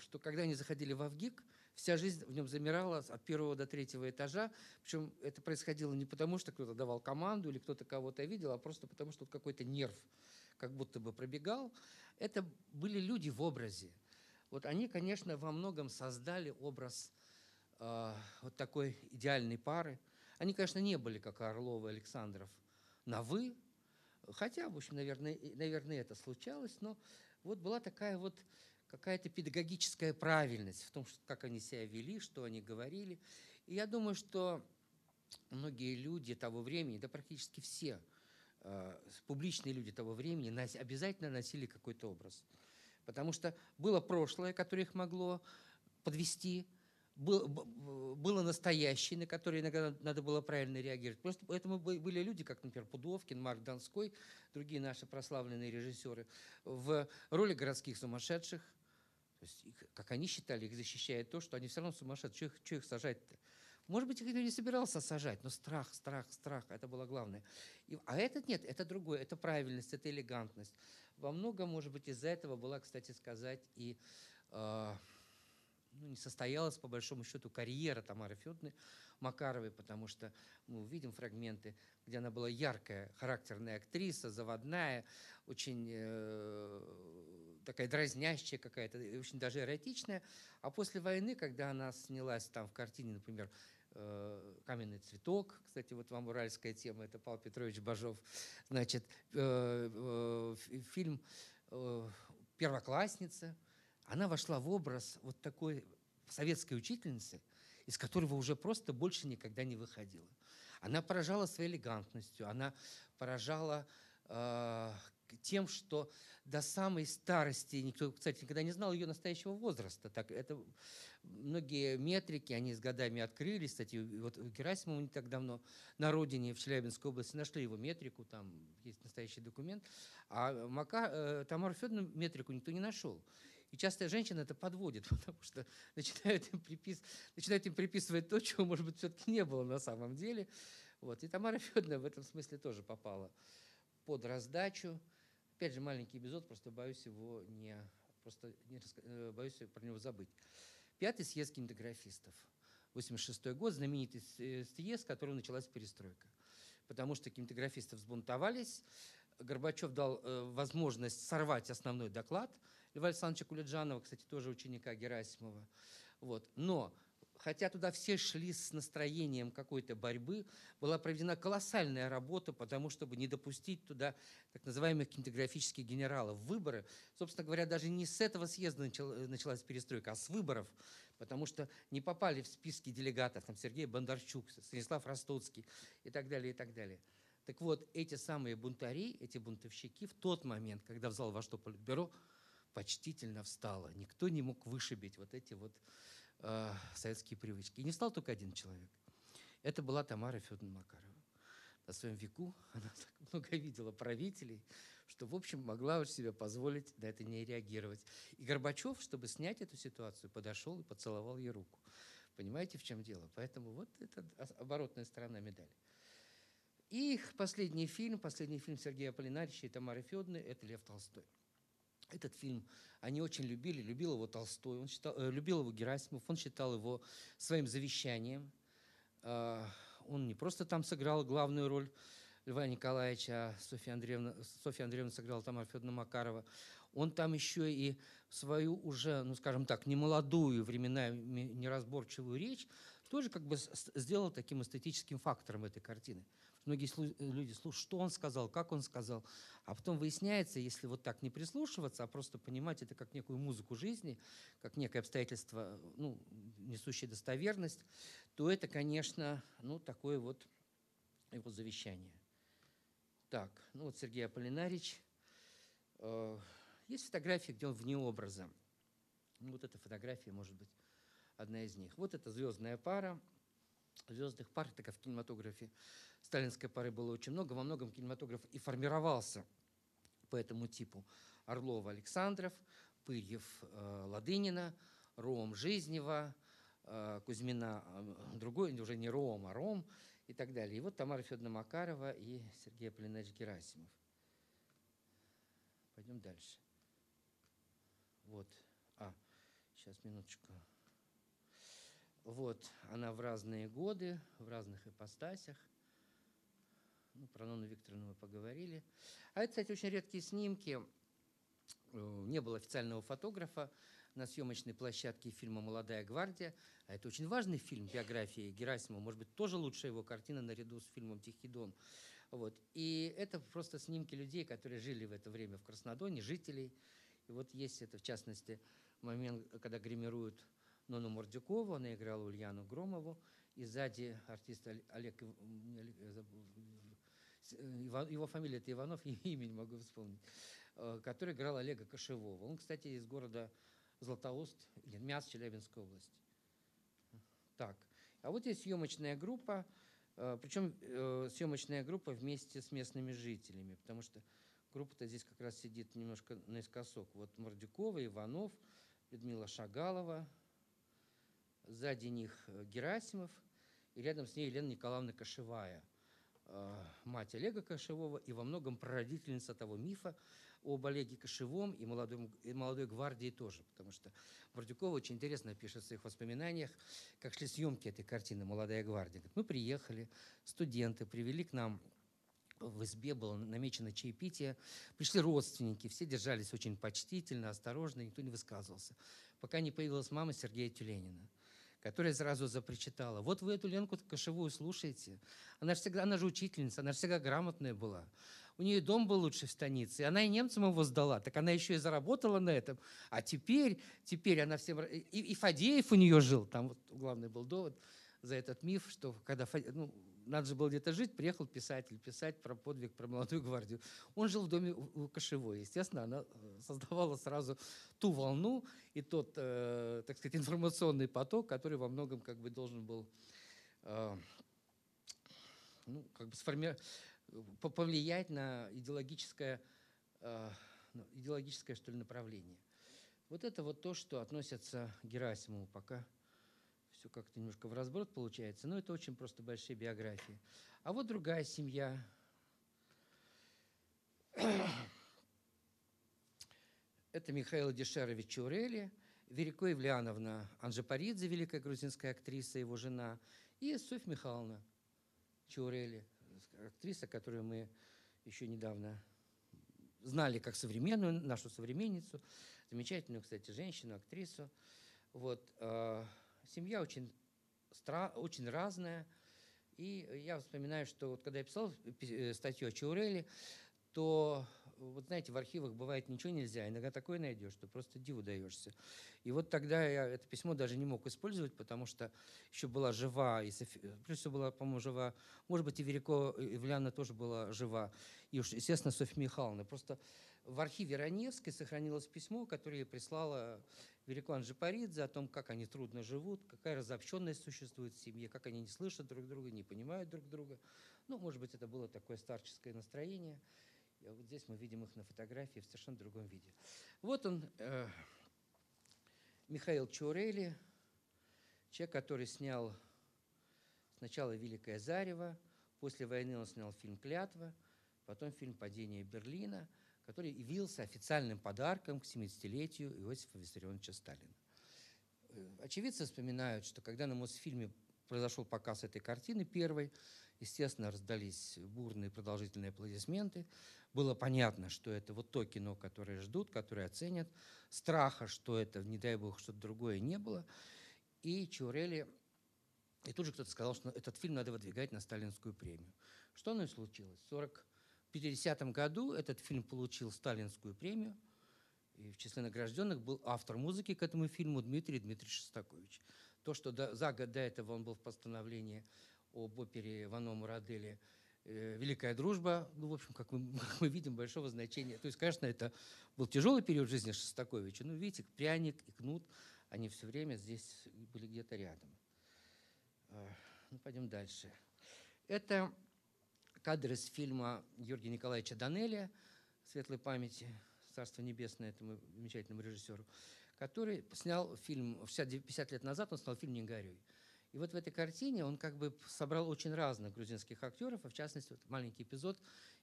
что когда они заходили в ВГИК, вся жизнь в нем замирала от первого до третьего этажа. Причем это происходило не потому, что кто-то давал команду или кто-то кого-то видел, а просто потому, что какой-то нерв как будто бы пробегал. Это были люди в образе. Вот они, конечно, во многом создали образ э, вот такой идеальной пары. Они, конечно, не были, как Орлов и Александров, на «вы», хотя, в общем, наверное, наверное, это случалось, но вот была такая вот какая-то педагогическая правильность в том, как они себя вели, что они говорили. И я думаю, что многие люди того времени, да практически все – Э, публичные люди того времени обязательно носили какой-то образ. Потому что было прошлое, которое их могло подвести, было настоящее, на которое иногда надо было правильно реагировать. Просто поэтому были люди, как, например, Пудовкин, Марк Донской, другие наши прославленные режиссеры, в роли городских сумасшедших. То есть, как они считали, их защищает то, что они все равно сумасшедшие. Что их, их сажать-то? Может быть, их не собирался сажать, но страх, страх, страх, это было главное. И, а этот нет, это другое, это правильность, это элегантность. Во многом, может быть, из-за этого была, кстати сказать, и э, ну, не состоялась, по большому счету, карьера Тамары Федоровны Макаровой, потому что мы увидим фрагменты, где она была яркая, характерная актриса, заводная, очень э, такая дразнящая какая-то, очень даже эротичная. А после войны, когда она снялась там в картине, например, Э, «Каменный цветок», кстати, вот вам уральская тема, это Павел Петрович Бажов, значит, э, э, фильм «Первоклассница», она вошла в образ вот такой советской учительницы, из которого уже просто больше никогда не выходила. Она поражала своей элегантностью, она поражала тем, что до самой старости, никто, кстати, никогда не знал ее настоящего возраста. Так, это многие метрики, они с годами открылись. Кстати, вот Герасимову не так давно на родине в Челябинской области нашли его метрику, там есть настоящий документ. А Мака, э, Тамару Федоровну метрику никто не нашел. И часто женщина это подводит, потому что начинают им, припис... начинают им приписывать то, чего, может быть, все-таки не было на самом деле. Вот. И Тамара Федоровна в этом смысле тоже попала под раздачу. Опять же, маленький эпизод, просто боюсь его не, просто не, э, боюсь про него забыть. Пятый съезд кинематографистов. 86 год, знаменитый э, съезд, с которого началась перестройка. Потому что кинематографисты взбунтовались, Горбачев дал э, возможность сорвать основной доклад Льва Александровича Кулиджанова, кстати, тоже ученика Герасимова. Вот. Но хотя туда все шли с настроением какой-то борьбы, была проведена колоссальная работа, потому чтобы не допустить туда так называемых кинематографических генералов. Выборы, собственно говоря, даже не с этого съезда началась перестройка, а с выборов, потому что не попали в списки делегатов там Сергей Бондарчук, Станислав Ростоцкий и так далее, и так далее. Так вот, эти самые бунтари, эти бунтовщики в тот момент, когда в зал во что политбюро, почтительно встало. Никто не мог вышибить вот эти вот э, советские привычки. И не стал только один человек. Это была Тамара Федоровна Макарова. На своем веку она так много видела правителей, что, в общем, могла уж себе позволить на это не реагировать. И Горбачев, чтобы снять эту ситуацию, подошел и поцеловал ей руку. Понимаете, в чем дело? Поэтому вот это оборотная сторона медали. Их последний фильм, последний фильм Сергея Аполлинарича и Тамары Федоровны – это «Лев Толстой». Этот фильм они очень любили, любил его Толстой, он считал, э, любил его Герасимов, он считал его своим завещанием. Э, он не просто там сыграл главную роль Льва Николаевича, а Софья Андреевна, Софья Андреевна сыграла Тамара Федоровна Макарова. Он там еще и свою уже, ну скажем так, немолодую, временами неразборчивую речь тоже как бы сделал таким эстетическим фактором этой картины. Многие люди слушают, что он сказал, как он сказал. А потом выясняется, если вот так не прислушиваться, а просто понимать это как некую музыку жизни, как некое обстоятельство, ну, несущее достоверность, то это, конечно, ну, такое вот его завещание. Так, ну вот Сергей Аполлинарич. Э, есть фотографии, где он вне образа. Вот эта фотография, может быть, одна из них. Вот это звездная пара. Звездных пар, так как в кинематографе сталинской поры было очень много, во многом кинематограф и формировался по этому типу. Орлова Александров, Пырьев э, Ладынина, Ром Жизнева, э, Кузьмина, э, другой, уже не Ром, а Ром и так далее. И вот Тамара Федоровна Макарова и Сергей Аполлинович Герасимов. Пойдем дальше. Вот. А, сейчас, минуточку. Вот, она в разные годы, в разных ипостасях. Ну, про Нону Викторовну мы поговорили. А это, кстати, очень редкие снимки. Э, не было официального фотографа на съемочной площадке фильма «Молодая гвардия». А это очень важный фильм биографии Герасимова. Может быть, тоже лучшая его картина наряду с фильмом «Тихий дон». Вот. И это просто снимки людей, которые жили в это время в Краснодоне, жителей. И вот есть это, в частности, момент, когда гримируют Нону Мордюкову, она играла Ульяну Громову, и сзади артист Олег, его фамилия это Иванов, имя не могу вспомнить, э, который играл Олега Кошевого. Он, кстати, из города Златоуст, Мяс, Челябинской области. Так, а вот есть съемочная группа, э, причем э, съемочная группа вместе с местными жителями, потому что группа-то здесь как раз сидит немножко наискосок. Вот Мордюкова, Иванов, Людмила Шагалова, сзади них э, Герасимов, и рядом с ней Елена Николаевна Кошевая, э, мать Олега Кошевого и во многом прародительница того мифа об Олеге Кошевом и, молодом, и молодой гвардии тоже, потому что Мордюкова очень интересно пишет в своих воспоминаниях, как шли съемки этой картины «Молодая гвардия». Говорит, мы приехали, студенты привели к нам в избе было намечено чаепитие. Пришли родственники, все держались очень почтительно, осторожно, никто не высказывался. Пока не появилась мама Сергея Тюленина которая сразу запричитала. Вот вы эту Ленку кошевую слушаете. Она же, всегда, она же учительница, она же всегда грамотная была. У нее дом был лучше в станице, и она и немцам его сдала. Так она еще и заработала на этом. А теперь, теперь она всем... И, и Фадеев у нее жил, там вот главный был довод за этот миф, что когда ну, надо же было где-то жить, приехал писатель писать про подвиг, про молодую гвардию. Он жил в доме у Кошевой. Естественно, она э, создавала сразу ту волну и тот, э, так сказать, информационный поток, который во многом как бы должен был э, ну, как бы сформи... повлиять на идеологическое, э, ну, идеологическое, что ли, направление. Вот это вот то, что относится к Герасимову пока – все как-то немножко в разброд получается, но это очень просто большие биографии. А вот другая семья. Это Михаил Дешерович Чурели, Верико Евлеановна Анжепаридзе, великая грузинская актриса, его жена, и Софья Михайловна Чурели, актриса, которую мы еще недавно знали как современную, нашу современницу, замечательную, кстати, женщину, актрису. Вот, а, семья очень, стра очень разная. И я вспоминаю, что вот когда я писал э, статью о Чауреле, то, вот знаете, в архивах бывает ничего нельзя, иногда такое найдешь, что просто диву даешься. И вот тогда я это письмо даже не мог использовать, потому что еще была жива, и Софи... плюс все была, по-моему, жива, может быть, и Верико Ивляна тоже была жива, и уж, естественно, Софья Михайловна. Просто в архиве Раневской сохранилось письмо, которое прислала Велико Анжипаридзе о том, как они трудно живут, какая разобщенность существует в семье, как они не слышат друг друга, не понимают друг друга. Ну, может быть, это было такое старческое настроение. И вот здесь мы видим их на фотографии в совершенно другом виде. Вот он, э, Михаил Чурели, человек, который снял сначала «Великое зарево», после войны он снял фильм «Клятва», потом фильм «Падение Берлина», который явился официальным подарком к 70-летию Иосифа Виссарионовича Сталина. Э, очевидцы вспоминают, что когда на Мосфильме произошел показ этой картины первой, естественно, раздались бурные продолжительные аплодисменты. Было понятно, что это вот то кино, которое ждут, которое оценят. Страха, что это, не дай бог, что-то другое не было. И Чурели, и тут же кто-то сказал, что этот фильм надо выдвигать на сталинскую премию. Что оно и случилось. 40 в 1950 году этот фильм получил сталинскую премию, и в числе награжденных был автор музыки к этому фильму Дмитрий Дмитриевич Шостакович. То, что до, за год до этого он был в постановлении об опере Вано Мурадели э, «Великая дружба», ну, в общем, как мы, как мы видим, большого значения. То есть, конечно, это был тяжелый период жизни Шостаковича, но видите, пряник и кнут, они все время здесь были где-то рядом. А, ну, пойдем дальше. Это кадры из фильма Георгия Николаевича Данелия «Светлой памяти», Царство Небесное этому замечательному режиссеру, который снял фильм, 50 лет назад он снял фильм «Не горюй». И вот в этой картине он как бы собрал очень разных грузинских актеров, а в частности, вот маленький эпизод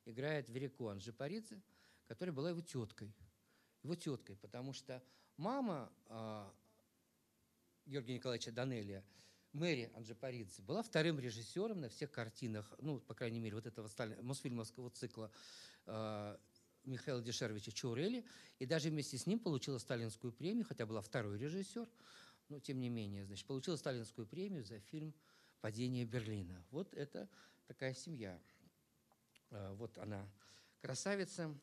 играет Верико Анжипаридзе, которая была его теткой. Его теткой, потому что мама э, Георгия Николаевича Данелия – Мэри Анджипаридзе была вторым режиссером на всех картинах, ну, по крайней мере, вот этого Сталин, Мосфильмовского цикла э, Михаила Дешеровича Чаурели, и даже вместе с ним получила сталинскую премию, хотя была второй режиссер, но тем не менее, значит, получила сталинскую премию за фильм «Падение Берлина». Вот это такая семья. Э, вот она, красавица.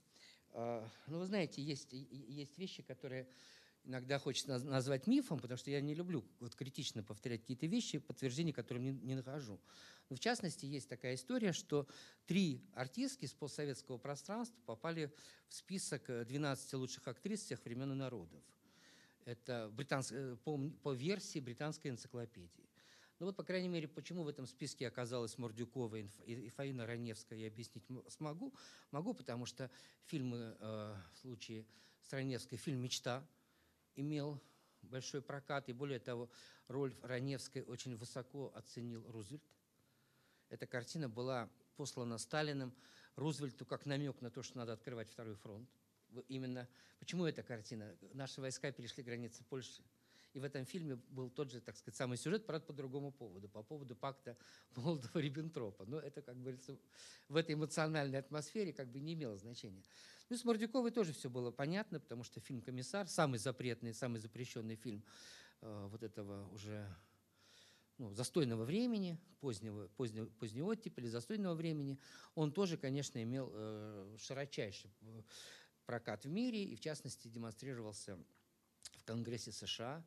Э, ну, вы знаете, есть, есть вещи, которые иногда хочется назвать мифом, потому что я не люблю вот критично повторять какие-то вещи, подтверждения которым не, не нахожу. Но в частности, есть такая история, что три артистки из постсоветского пространства попали в список 12 лучших актрис всех времен и народов. Это. Э, по, по версии британской энциклопедии. Ну вот, по крайней мере, почему в этом списке оказалась Мордюкова и Фаина Раневская, я объяснить смогу. Могу, потому что фильмы, э, в случае с Раневской, фильм «Мечта», имел большой прокат, и более того, роль Раневской очень высоко оценил Рузвельт. Эта картина была послана Сталиным Рузвельту как намек на то, что надо открывать второй фронт. Именно почему эта картина? Наши войска перешли границы Польши. И в этом фильме был тот же, так сказать, самый сюжет, правда, по другому поводу, по поводу пакта Молотова-Риббентропа. Но это, как говорится, в этой эмоциональной атмосфере как бы не имело значения. Ну, с Мордюковой тоже все было понятно, потому что фильм «Комиссар», самый запретный, самый запрещенный фильм э, вот этого уже ну, застойного времени, позднего, позднего, позднего оттепели, застойного времени, он тоже, конечно, имел э, широчайший э, прокат в мире и, в частности, демонстрировался в Конгрессе США.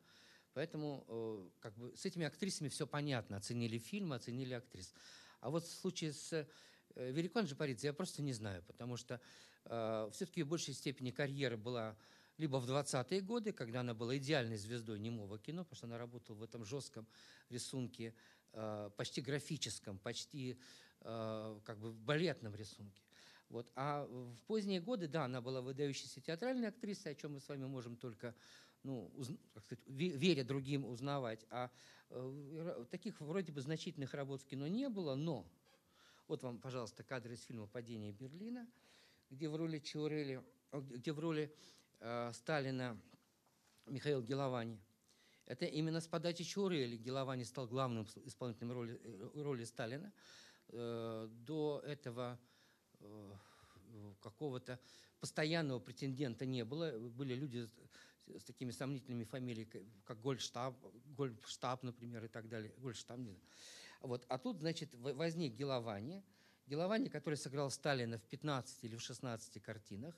Поэтому э, как бы, с этими актрисами все понятно. Оценили фильм, оценили актрис. А вот в случае с э, Верикон Джапаридзе я просто не знаю, потому что все-таки в большей степени карьера была либо в 20-е годы, когда она была идеальной звездой немого кино, потому что она работала в этом жестком рисунке, э, почти графическом, почти э, как бы балетном рисунке. Вот. А в поздние годы, да, она была выдающейся театральной актрисой, о чем мы с вами можем только, ну, как сказать, веря другим, узнавать. А э, таких вроде бы значительных работ в кино не было, но вот вам, пожалуйста, кадры из фильма «Падение Берлина», где в роли Чаурели, где в роли э, Сталина Михаил Геловани. Это именно с подачи Чаурели Геловани стал главным исполнителем роли, э, роли Сталина. Э, до этого Э, какого-то постоянного претендента не было. Были люди с такими сомнительными фамилиями, как Гольштаб, Гольштаб, например, и так далее. Гольштаб, не Вот. А тут, значит, возник Геловани. Геловани, который сыграл Сталина в 15 или в 16 картинах,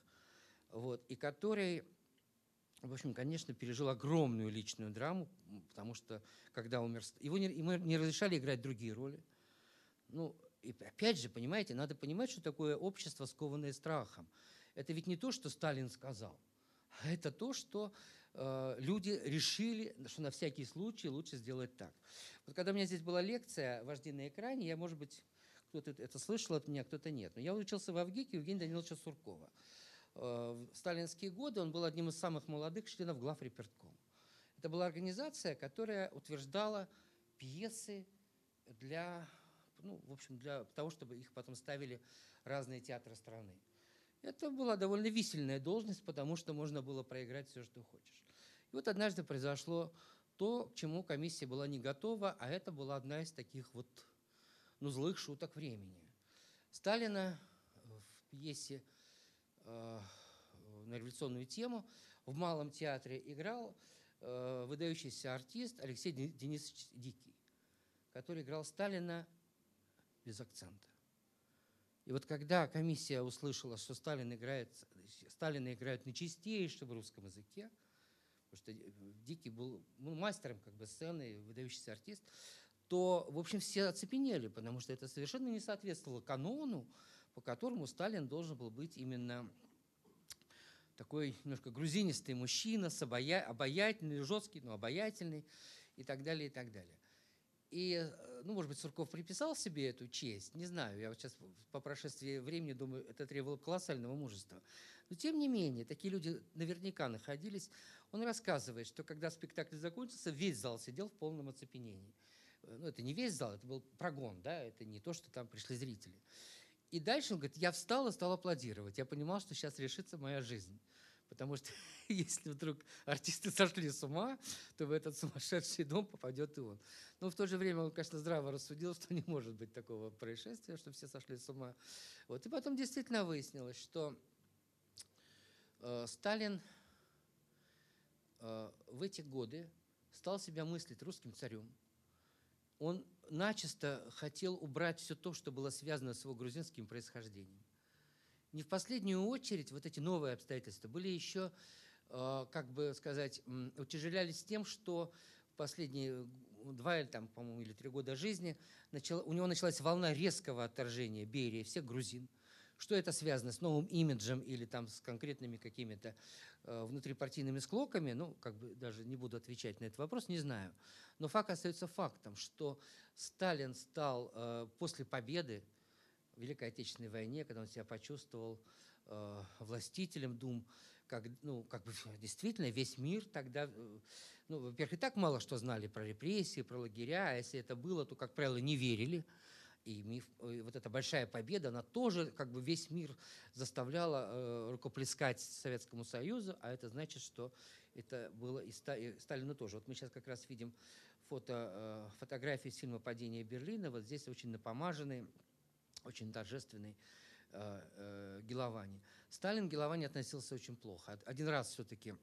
вот, и который, в общем, конечно, пережил огромную личную драму, потому что, когда умер... Его не, ему не разрешали играть другие роли. Ну, и опять же, понимаете, надо понимать, что такое общество, скованное страхом. Это ведь не то, что Сталин сказал, а это то, что э, люди решили, что на всякий случай лучше сделать так. Вот когда у меня здесь была лекция «Вожди на экране», я, может быть, кто-то это слышал от меня, кто-то нет. Но я учился в Авгике Евгения Даниловича Суркова. Э, в сталинские годы он был одним из самых молодых членов главрепертком. Это была организация, которая утверждала пьесы для ну, в общем, для того, чтобы их потом ставили разные театры страны. Это была довольно висельная должность, потому что можно было проиграть все, что хочешь. И вот однажды произошло то, к чему комиссия была не готова, а это была одна из таких вот ну, злых шуток времени. Сталина в пьесе э, на революционную тему в Малом театре играл э, выдающийся артист Алексей Денисович Дикий, который играл Сталина без акцента. И вот когда комиссия услышала, что Сталин играет, Сталина играют на чистейшем русском языке, потому что Дикий был ну, мастером как бы сцены, выдающийся артист, то, в общем, все оцепенели, потому что это совершенно не соответствовало канону, по которому Сталин должен был быть именно такой немножко грузинистый мужчина, обая... обаятельный, жесткий, но обаятельный и так далее, и так далее. И, э, ну, может быть, Сурков приписал себе эту честь, не знаю, я вот сейчас по прошествии времени думаю, это требовало колоссального мужества. Но, тем не менее, такие люди наверняка находились. Он рассказывает, что когда спектакль закончился, весь зал сидел в полном оцепенении. Ну, это не весь зал, это был прогон, да, это не то, что там пришли зрители. И дальше он говорит, я встал и стал аплодировать. Я понимал, что сейчас решится моя жизнь. Потому что если вдруг артисты сошли с ума, то в этот сумасшедший дом попадет и он. Но в то же время он, конечно, здраво рассудил, что не может быть такого происшествия, что все сошли с ума. Вот. И потом действительно выяснилось, что э, Сталин э, в эти годы стал себя мыслить русским царем. Он начисто хотел убрать все то, что было связано с его грузинским происхождением. Не в последнюю очередь вот эти новые обстоятельства были еще, э, как бы сказать, утяжелялись тем, что в последние два или там, по-моему, или три года жизни начала, у него началась волна резкого отторжения Берии, всех грузин. Что это связано с новым имиджем или там с конкретными какими-то э, внутрипартийными склоками, ну, как бы даже не буду отвечать на этот вопрос, не знаю. Но факт остается фактом, что Сталин стал э, после победы Великой Отечественной войне, когда он себя почувствовал э, властителем дум, как, ну, как бы действительно весь мир тогда, э, ну, во-первых, и так мало что знали про репрессии, про лагеря, а если это было, то, как правило, не верили. И, миф, и вот эта большая победа, она тоже как бы весь мир заставляла э, рукоплескать Советскому Союзу, а это значит, что это было и, Сталину тоже. Вот мы сейчас как раз видим фото, э, фотографии с фильма «Падение Берлина». Вот здесь очень напомаженный, очень торжественный э, э, Геловани. Сталин к Геловани относился очень плохо. Один раз все-таки,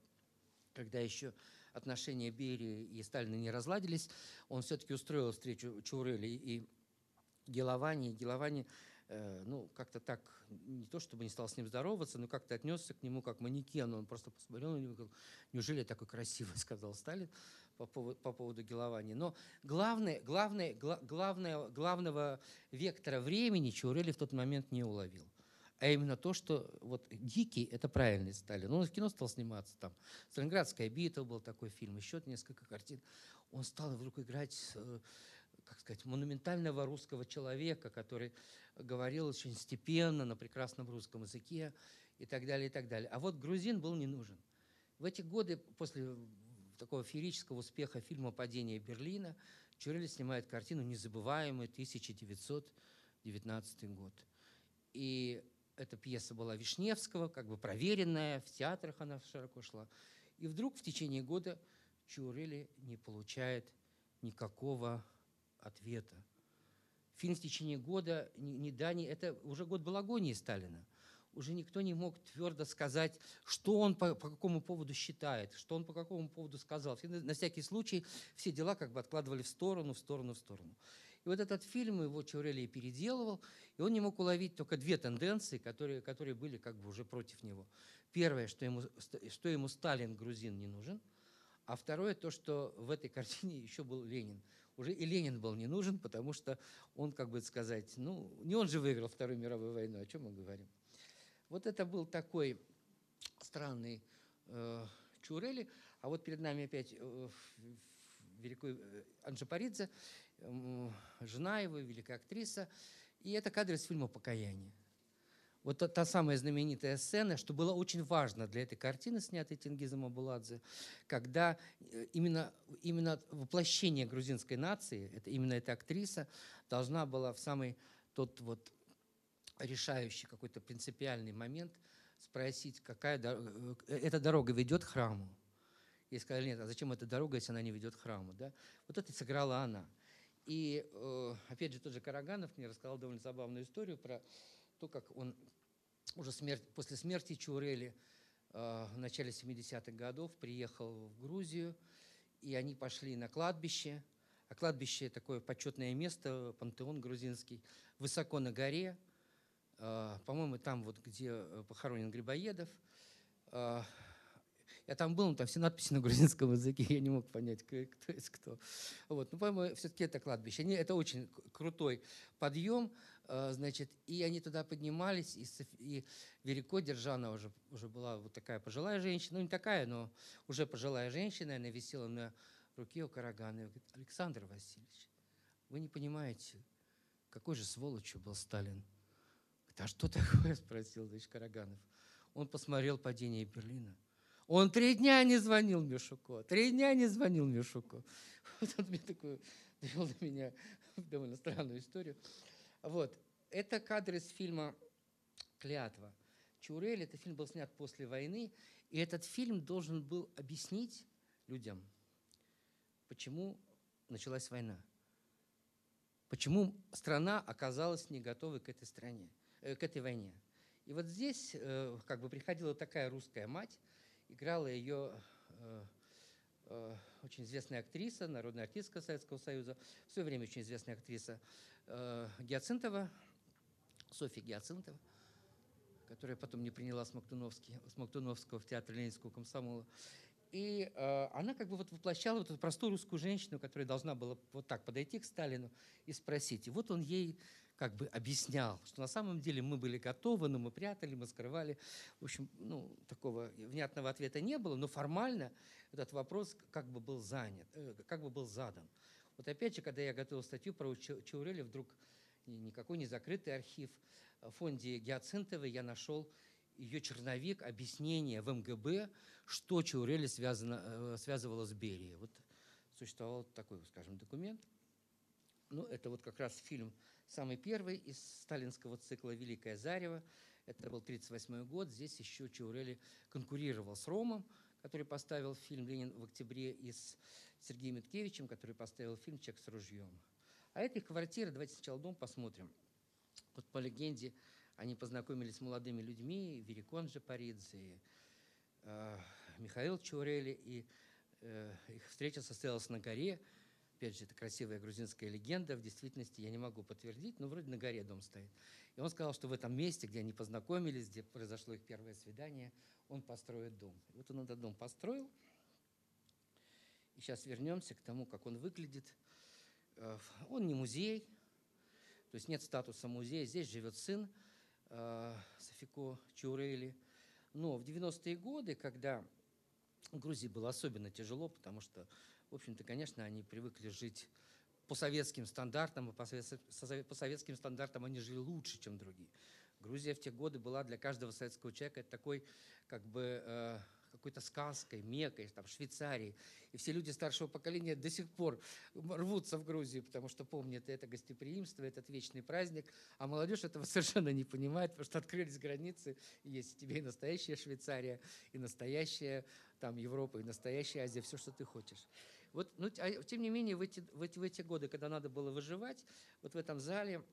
когда еще отношения Берии и Сталина не разладились, он все-таки устроил встречу Чаурели и Геловани. Геловани Э, ну, как-то так, не то чтобы не стал с ним здороваться, но как-то отнесся к нему как манекену. Он просто посмотрел на него и говорил, неужели я такой красивый, сказал Сталин по поводу, по поводу Геловани. Но главное, главное, главное, главного вектора времени Чаурели в тот момент не уловил. А именно то, что вот Дикий – это правильный Сталин. Он в кино стал сниматься там. «Сталинградская битва» был такой фильм, еще несколько картин. Он стал вдруг играть э, как сказать, монументального русского человека, который говорил очень степенно, на прекрасном русском языке и так далее, и так далее. А вот грузин был не нужен. В эти годы, после такого феерического успеха фильма «Падение Берлина», Чурели снимает картину незабываемый 1919 год. И эта пьеса была Вишневского, как бы проверенная, в театрах она широко шла. И вдруг в течение года Чурели не получает никакого ответа. Фильм в течение года, не да, не, это уже год был агонии Сталина. Уже никто не мог твердо сказать, что он по, по какому поводу считает, что он по какому поводу сказал. Все, на всякий случай все дела как бы откладывали в сторону, в сторону, в сторону. И вот этот фильм его Чаурелли переделывал, и он не мог уловить только две тенденции, которые, которые были как бы уже против него. Первое, что ему, что ему Сталин, грузин, не нужен, а второе, то, что в этой картине еще был Ленин уже и Ленин был не нужен, потому что он, как бы сказать, ну, не он же выиграл Вторую мировую войну, о чем мы говорим. Вот это был такой странный э, Чурели, а вот перед нами опять э, великой э, Анжа Паридзе, э, жена его, великая актриса, и это кадры из фильма «Покаяние» вот та, та самая знаменитая сцена, что было очень важно для этой картины, снятой Тенгизом Абуладзе, когда э, именно, именно воплощение грузинской нации, это, именно эта актриса, должна была в самый тот вот решающий какой-то принципиальный момент спросить, какая дорога, э, эта дорога ведет к храму. И сказали, нет, а зачем эта дорога, если она не ведет к храму? Да? Вот это сыграла она. И, э, опять же, тот же Караганов мне рассказал довольно забавную историю про то, как он уже смерть, после смерти Чурели э, в начале 70-х годов приехал в Грузию, и они пошли на кладбище. А кладбище – такое почетное место, пантеон грузинский, высоко на горе. Э, по-моему, там вот, где э, похоронен Грибоедов. Я там был, но там все надписи на грузинском языке, я не мог понять, кто есть кто. Вот. Но, по-моему, все-таки это кладбище. Это очень крутой подъем, значит, и они туда поднимались, и, и Верико Держана уже, уже была вот такая пожилая женщина, ну не такая, но уже пожилая женщина, она висела на руке у Карагана, и говорит, Александр Васильевич, вы не понимаете, какой же сволочью был Сталин. Говорит, а что такое, спросил значит, Караганов. Он посмотрел падение Берлина он три дня не звонил Мишуко, три дня не звонил Мишуко. Вот он мне такую довел до меня довольно странную историю. Вот. Это кадры из фильма «Клятва». Чурель, этот фильм был снят после войны, и этот фильм должен был объяснить людям, почему началась война. Почему страна оказалась не готовой к этой стране, э, к этой войне. И вот здесь э, как бы приходила такая русская мать, Играла ее очень известная актриса, народная артистка Советского Союза, в свое время очень известная актриса э, Гиацинтова, Софья Гиацинтова, которая потом не приняла Смоктуновский, Смоктуновского в театр Ленинского комсомола. И э, она как бы вот воплощала вот эту простую русскую женщину, которая должна была вот так подойти к Сталину и спросить. И вот он ей как бы объяснял, что на самом деле мы были готовы, но мы прятали, мы скрывали. В общем, ну, такого внятного ответа не было, но формально этот вопрос как бы был занят, э, как бы был задан. Вот опять же, когда я готовил статью про Чаурели, вдруг никакой не закрытый архив в фонде Гиацинтовой я нашел ее черновик объяснения в МГБ, что Чаурели связано, э, связывало с Берией. Вот существовал такой, скажем, документ. Ну, это вот как раз фильм самый первый из сталинского цикла «Великое зарево». Это был 1938 год. Здесь еще Чаурели конкурировал с Ромом, который поставил фильм «Ленин в октябре», и с Сергеем Миткевичем, который поставил фильм «Человек с ружьем». А это их квартира. Давайте сначала дом посмотрим. Вот по легенде они познакомились с молодыми людьми, Верикон Джапаридзе, э, Михаил Чаурели, и э, их встреча состоялась на горе. Опять же, это красивая грузинская легенда. В действительности я не могу подтвердить, но вроде на горе дом стоит. И он сказал, что в этом месте, где они познакомились, где произошло их первое свидание, он построит дом. И вот он этот дом построил. И сейчас вернемся к тому, как он выглядит. Э, он не музей, то есть нет статуса музея. Здесь живет сын э, Софико Чурели. Но в 90-е годы, когда в Грузии было особенно тяжело, потому что, в общем-то, конечно, они привыкли жить по советским стандартам, и по, по советским стандартам они жили лучше, чем другие. Грузия в те годы была для каждого советского человека такой, как бы, э, какой-то сказкой, Мекой, там, Швейцарией. И все люди старшего поколения до сих пор рвутся в Грузию, потому что помнят это гостеприимство, этот вечный праздник. А молодежь этого совершенно не понимает, потому что открылись границы, и есть тебе и настоящая Швейцария, и настоящая там, Европа, и настоящая Азия, все, что ты хочешь. Вот, ну, а, тем не менее, в эти, в, эти, в эти годы, когда надо было выживать, вот в этом зале,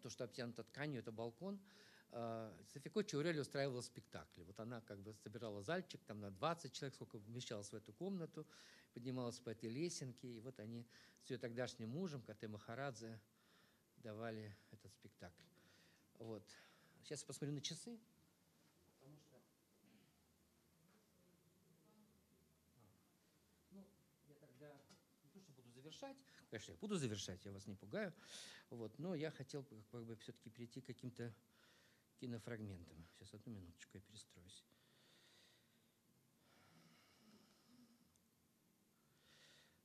то, что обтянуто тканью, это балкон – а, Софико Чаурели устраивала спектакли. Вот она как бы собирала зальчик там на 20 человек, сколько вмещалось в эту комнату, поднималась по этой лесенке, и вот они с ее тогдашним мужем, Кате Махарадзе, давали этот спектакль. Вот. Сейчас я посмотрю на часы. Потому что... Ну, я тогда не то, что буду завершать, конечно, я буду завершать, я вас не пугаю, вот, но я хотел как бы все-таки перейти к каким-то кинофрагментом. Сейчас одну минуточку, я перестроюсь.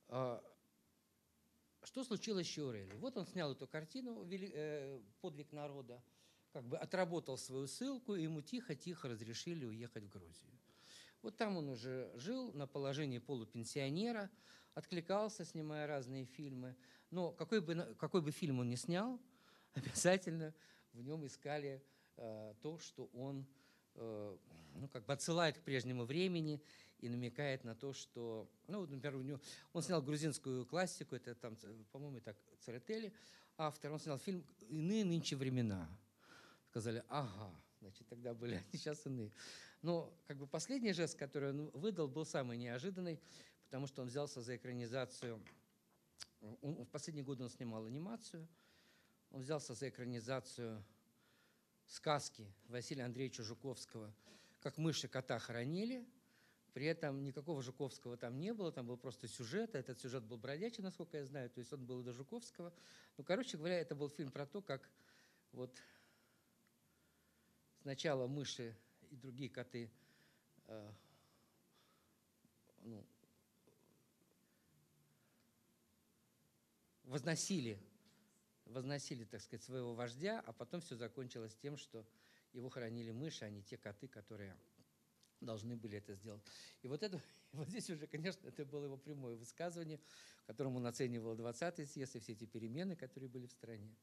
А, что случилось с Чаурели? Вот он снял эту картину э, «Подвиг народа», как бы отработал свою ссылку, и ему тихо-тихо разрешили уехать в Грузию. Вот там он уже жил на положении полупенсионера, откликался, снимая разные фильмы. Но какой бы, какой бы фильм он ни снял, обязательно в нем искали Э, то, что он э, ну, как бы отсылает к прежнему времени и намекает на то, что, ну, например, у него, он снял грузинскую классику, это там, по-моему, так, Церетели, автор, он снял фильм «Иные нынче времена». Сказали, ага, значит, тогда были они сейчас иные. Но как бы последний жест, который он выдал, был самый неожиданный, потому что он взялся за экранизацию, в последние годы он снимал анимацию, он взялся за экранизацию сказки Василия Андреевича Жуковского «Как мыши кота хоронили». При этом никакого Жуковского там не было, там был просто сюжет. Этот сюжет был бродячий, насколько я знаю, то есть он был до Жуковского. Ну, короче говоря, это был фильм про то, как вот сначала мыши и другие коты э, ну, возносили возносили, так сказать, своего вождя, а потом все закончилось тем, что его хоронили мыши, а не те коты, которые должны были это сделать. И вот, это, вот здесь уже, конечно, это было его прямое высказывание, в он оценивал 20-й съезд и все эти перемены, которые были в стране.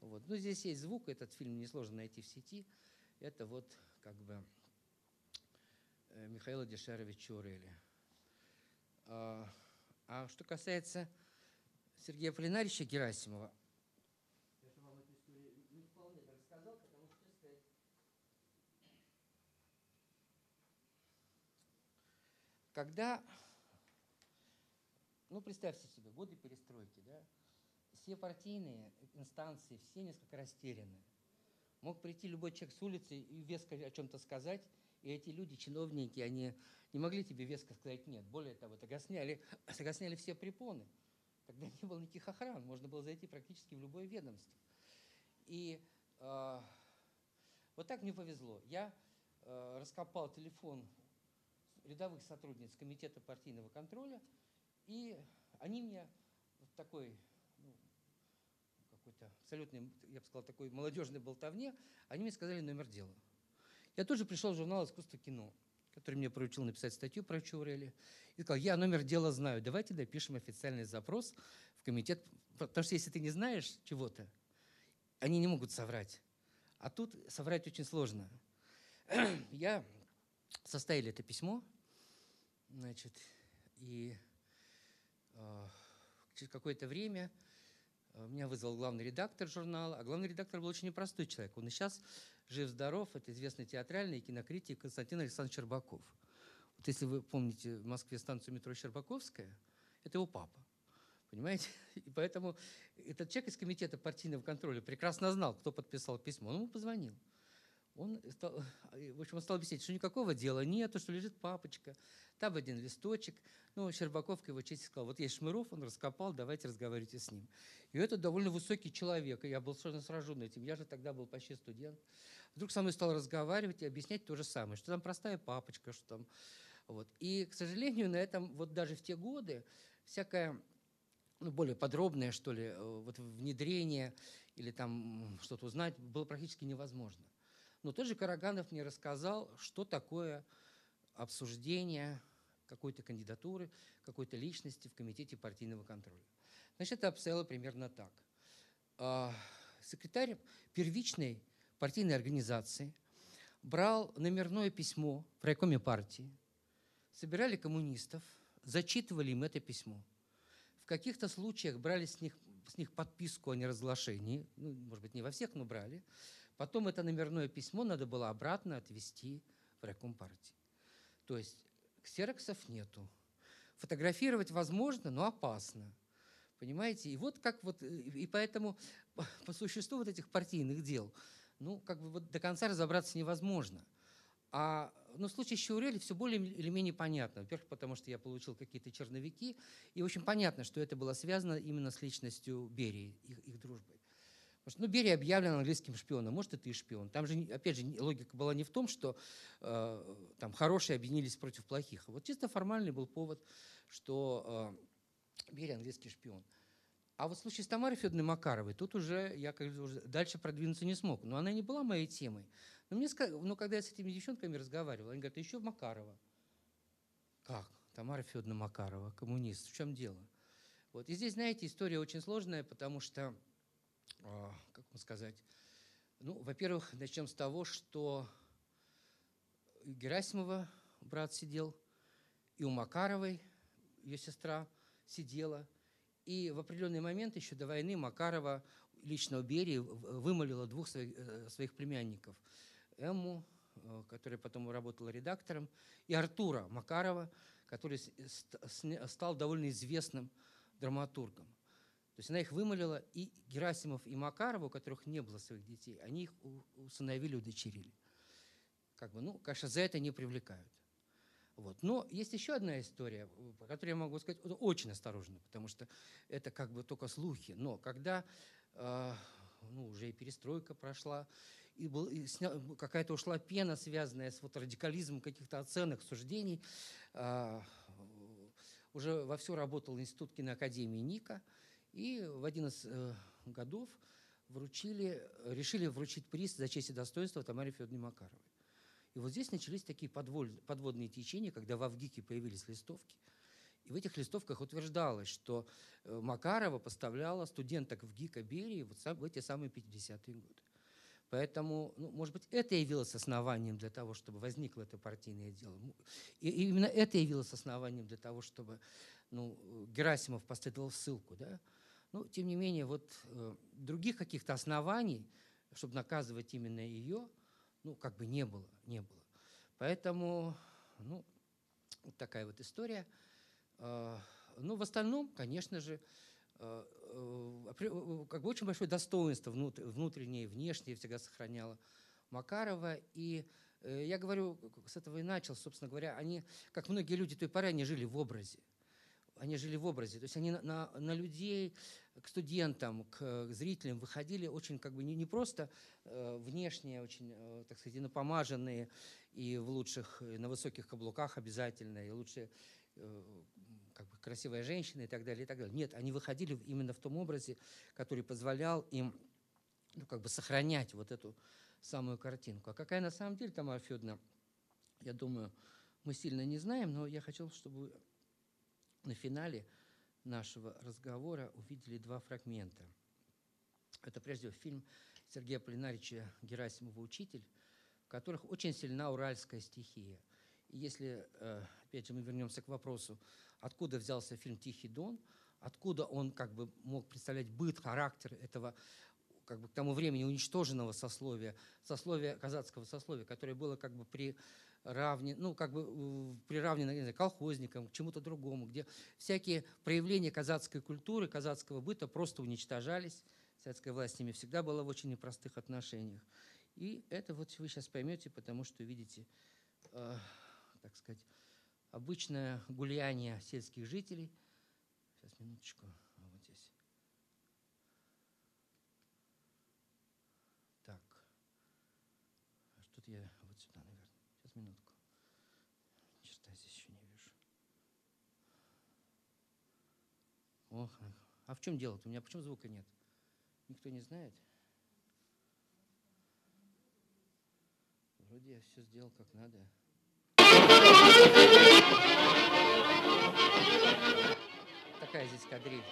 Вот. Ну, здесь есть звук, этот фильм несложно найти в сети. Это вот как бы э, Михаила Дешаровича Урели. А, а что касается Сергея Полинарича Герасимова, Когда, ну представьте себе, годы перестройки, да, все партийные инстанции, все несколько растеряны. Мог прийти любой человек с улицы и веско о чем-то сказать, и эти люди, чиновники, они не могли тебе веско сказать нет. Более того, тогда сняли, все препоны. Тогда не было никаких охран, можно было зайти практически в любое ведомство. И э, вот так мне повезло. Я э, раскопал телефон рядовых сотрудниц Комитета партийного контроля, и они мне в такой какой-то абсолютно, я бы сказал, такой молодежной болтовне, они мне сказали номер дела. Я тоже пришел в журнал «Искусство кино», который мне поручил написать статью про Чурели. И сказал, я номер дела знаю, давайте напишем официальный запрос в комитет. Потому что если ты не знаешь чего-то, они не могут соврать. А тут соврать очень сложно. Я составили это письмо, значит, и э, через какое-то время меня вызвал главный редактор журнала, а главный редактор был очень непростой человек. Он и сейчас жив-здоров, это известный театральный и кинокритик Константин Александрович Щербаков. Вот если вы помните в Москве станцию метро Щербаковская, это его папа. Понимаете? И поэтому этот человек из комитета партийного контроля прекрасно знал, кто подписал письмо. Он ему позвонил. Он стал, в общем, он стал объяснять, что никакого дела нету, что лежит папочка, там один листочек. Ну, Щербаков, к его чести, сказал, вот есть Шмыров, он раскопал, давайте разговаривайте с ним. И это довольно высокий человек, и я был совершенно сражен этим. Я же тогда был почти студент. Вдруг со мной стал разговаривать и объяснять то же самое, что там простая папочка, что там... Вот. И, к сожалению, на этом, вот даже в те годы, всякая ну, более подробное, что ли, э, вот внедрение или там что-то узнать было практически невозможно. Но тот же Караганов мне рассказал, что такое обсуждение какой-то кандидатуры, какой-то личности в комитете партийного контроля. Значит, это обстояло примерно так. А, секретарь первичной партийной организации брал номерное письмо в райкоме партии, собирали коммунистов, зачитывали им это письмо – каких-то случаях брали с них, с них подписку о неразглашении, ну, может быть, не во всех, но брали. Потом это номерное письмо надо было обратно отвести в райком партии. То есть ксероксов нету. Фотографировать возможно, но опасно. Понимаете? И вот как вот, и поэтому по существу вот этих партийных дел, ну, как бы вот до конца разобраться невозможно. А но в случае с Чаурели все более или менее понятно. Во-первых, потому что я получил какие-то черновики, и очень понятно, что это было связано именно с личностью Берии, их, их дружбой. Потому что, ну, Берия объявлен английским шпионом, может, и ты шпион. Там же, опять же, логика была не в том, что э, там хорошие объединились против плохих. Вот чисто формальный был повод, что э, Берия английский шпион. А вот в случае с Тамарой Федоровной Макаровой, тут уже я как уже дальше продвинуться не смог. Но она не была моей темой. Но, мне, но когда я с этими девчонками разговаривал, они говорят, еще Макарова. Как? Тамара Федоровна Макарова, коммунист. В чем дело? Вот. И здесь, знаете, история очень сложная, потому что, как вам сказать, ну, во-первых, начнем с того, что Герасимова брат сидел, и у Макаровой ее сестра сидела. И в определенный момент еще до войны Макарова лично у Берии вымолила двух своих, э, своих племянников – Эмму, э, которая потом работала редактором, и Артура Макарова, который стал довольно известным драматургом. То есть она их вымолила, и Герасимов и Макарова, у которых не было своих детей, они их усыновили, удочерили. Как бы, ну, конечно, за это не привлекают. Вот. Но есть еще одна история, по которой я могу сказать очень осторожно, потому что это как бы только слухи. Но когда э, ну, уже и перестройка прошла, и, был, и сня, какая-то ушла пена, связанная с вот радикализмом каких-то оценок, суждений. А, уже вовсю работал Институт киноакадемии НИКа, и в один из э, годов вручили, решили вручить приз за честь и достоинство Тамаре Федоровне Макаровой. И вот здесь начались такие подволь, подводные течения, когда в Авгике появились листовки. И в этих листовках утверждалось, что э, Макарова поставляла студенток в ГИКа Берии вот в эти самые 50-е годы. Поэтому, ну, может быть, это явилось основанием для того, чтобы возникло это партийное дело. И именно это явилось основанием для того, чтобы ну, Герасимов последовал ссылку. Да? Но, тем не менее, вот э, других каких-то оснований, чтобы наказывать именно ее, ну, как бы не было, не было. Поэтому, ну, вот такая вот история. Э, ну, в остальном, конечно же, Э, э, э, как бы очень большое достоинство внутреннее и внешнее всегда сохраняла Макарова. И я говорю, с этого и начал, собственно говоря, они, как многие люди той поры, они жили в образе. Они жили в образе. То есть они на, на, людей, к студентам, к зрителям выходили очень как бы не, не просто э, внешне, очень, э, так сказать, напомаженные и в лучших, и на высоких каблуках обязательно, и лучшие э, как бы красивая женщина и так далее, и так далее. Нет, они выходили именно в том образе, который позволял им ну, как бы сохранять вот эту самую картинку. А какая на самом деле Тамара Федоровна, я думаю, мы сильно не знаем, но я хотел, чтобы на финале нашего разговора увидели два фрагмента. Это прежде всего фильм Сергея Полинарича Герасимова «Учитель», в которых очень сильна уральская стихия. И если, э, опять же, мы вернемся к вопросу, откуда взялся фильм «Тихий дон», откуда он как бы мог представлять быт, характер этого как бы к тому времени уничтоженного сословия, сословия, казацкого сословия, которое было как бы при равне, ну, как бы приравнено не знаю, колхозникам, к чему-то другому, где всякие проявления казацкой культуры, казацкого быта просто уничтожались. Советская власть с ними всегда была в очень непростых отношениях. И это вот вы сейчас поймете, потому что видите, э, так сказать, обычное гуляние сельских жителей. Сейчас, минуточку. Вот здесь. Так. Что-то я вот сюда, наверное. Сейчас, минутку. Черта здесь еще не вижу. Ох, а в чем дело-то? У меня почему звука нет? Никто не знает? Вроде я все сделал как надо. Такая здесь кадриль.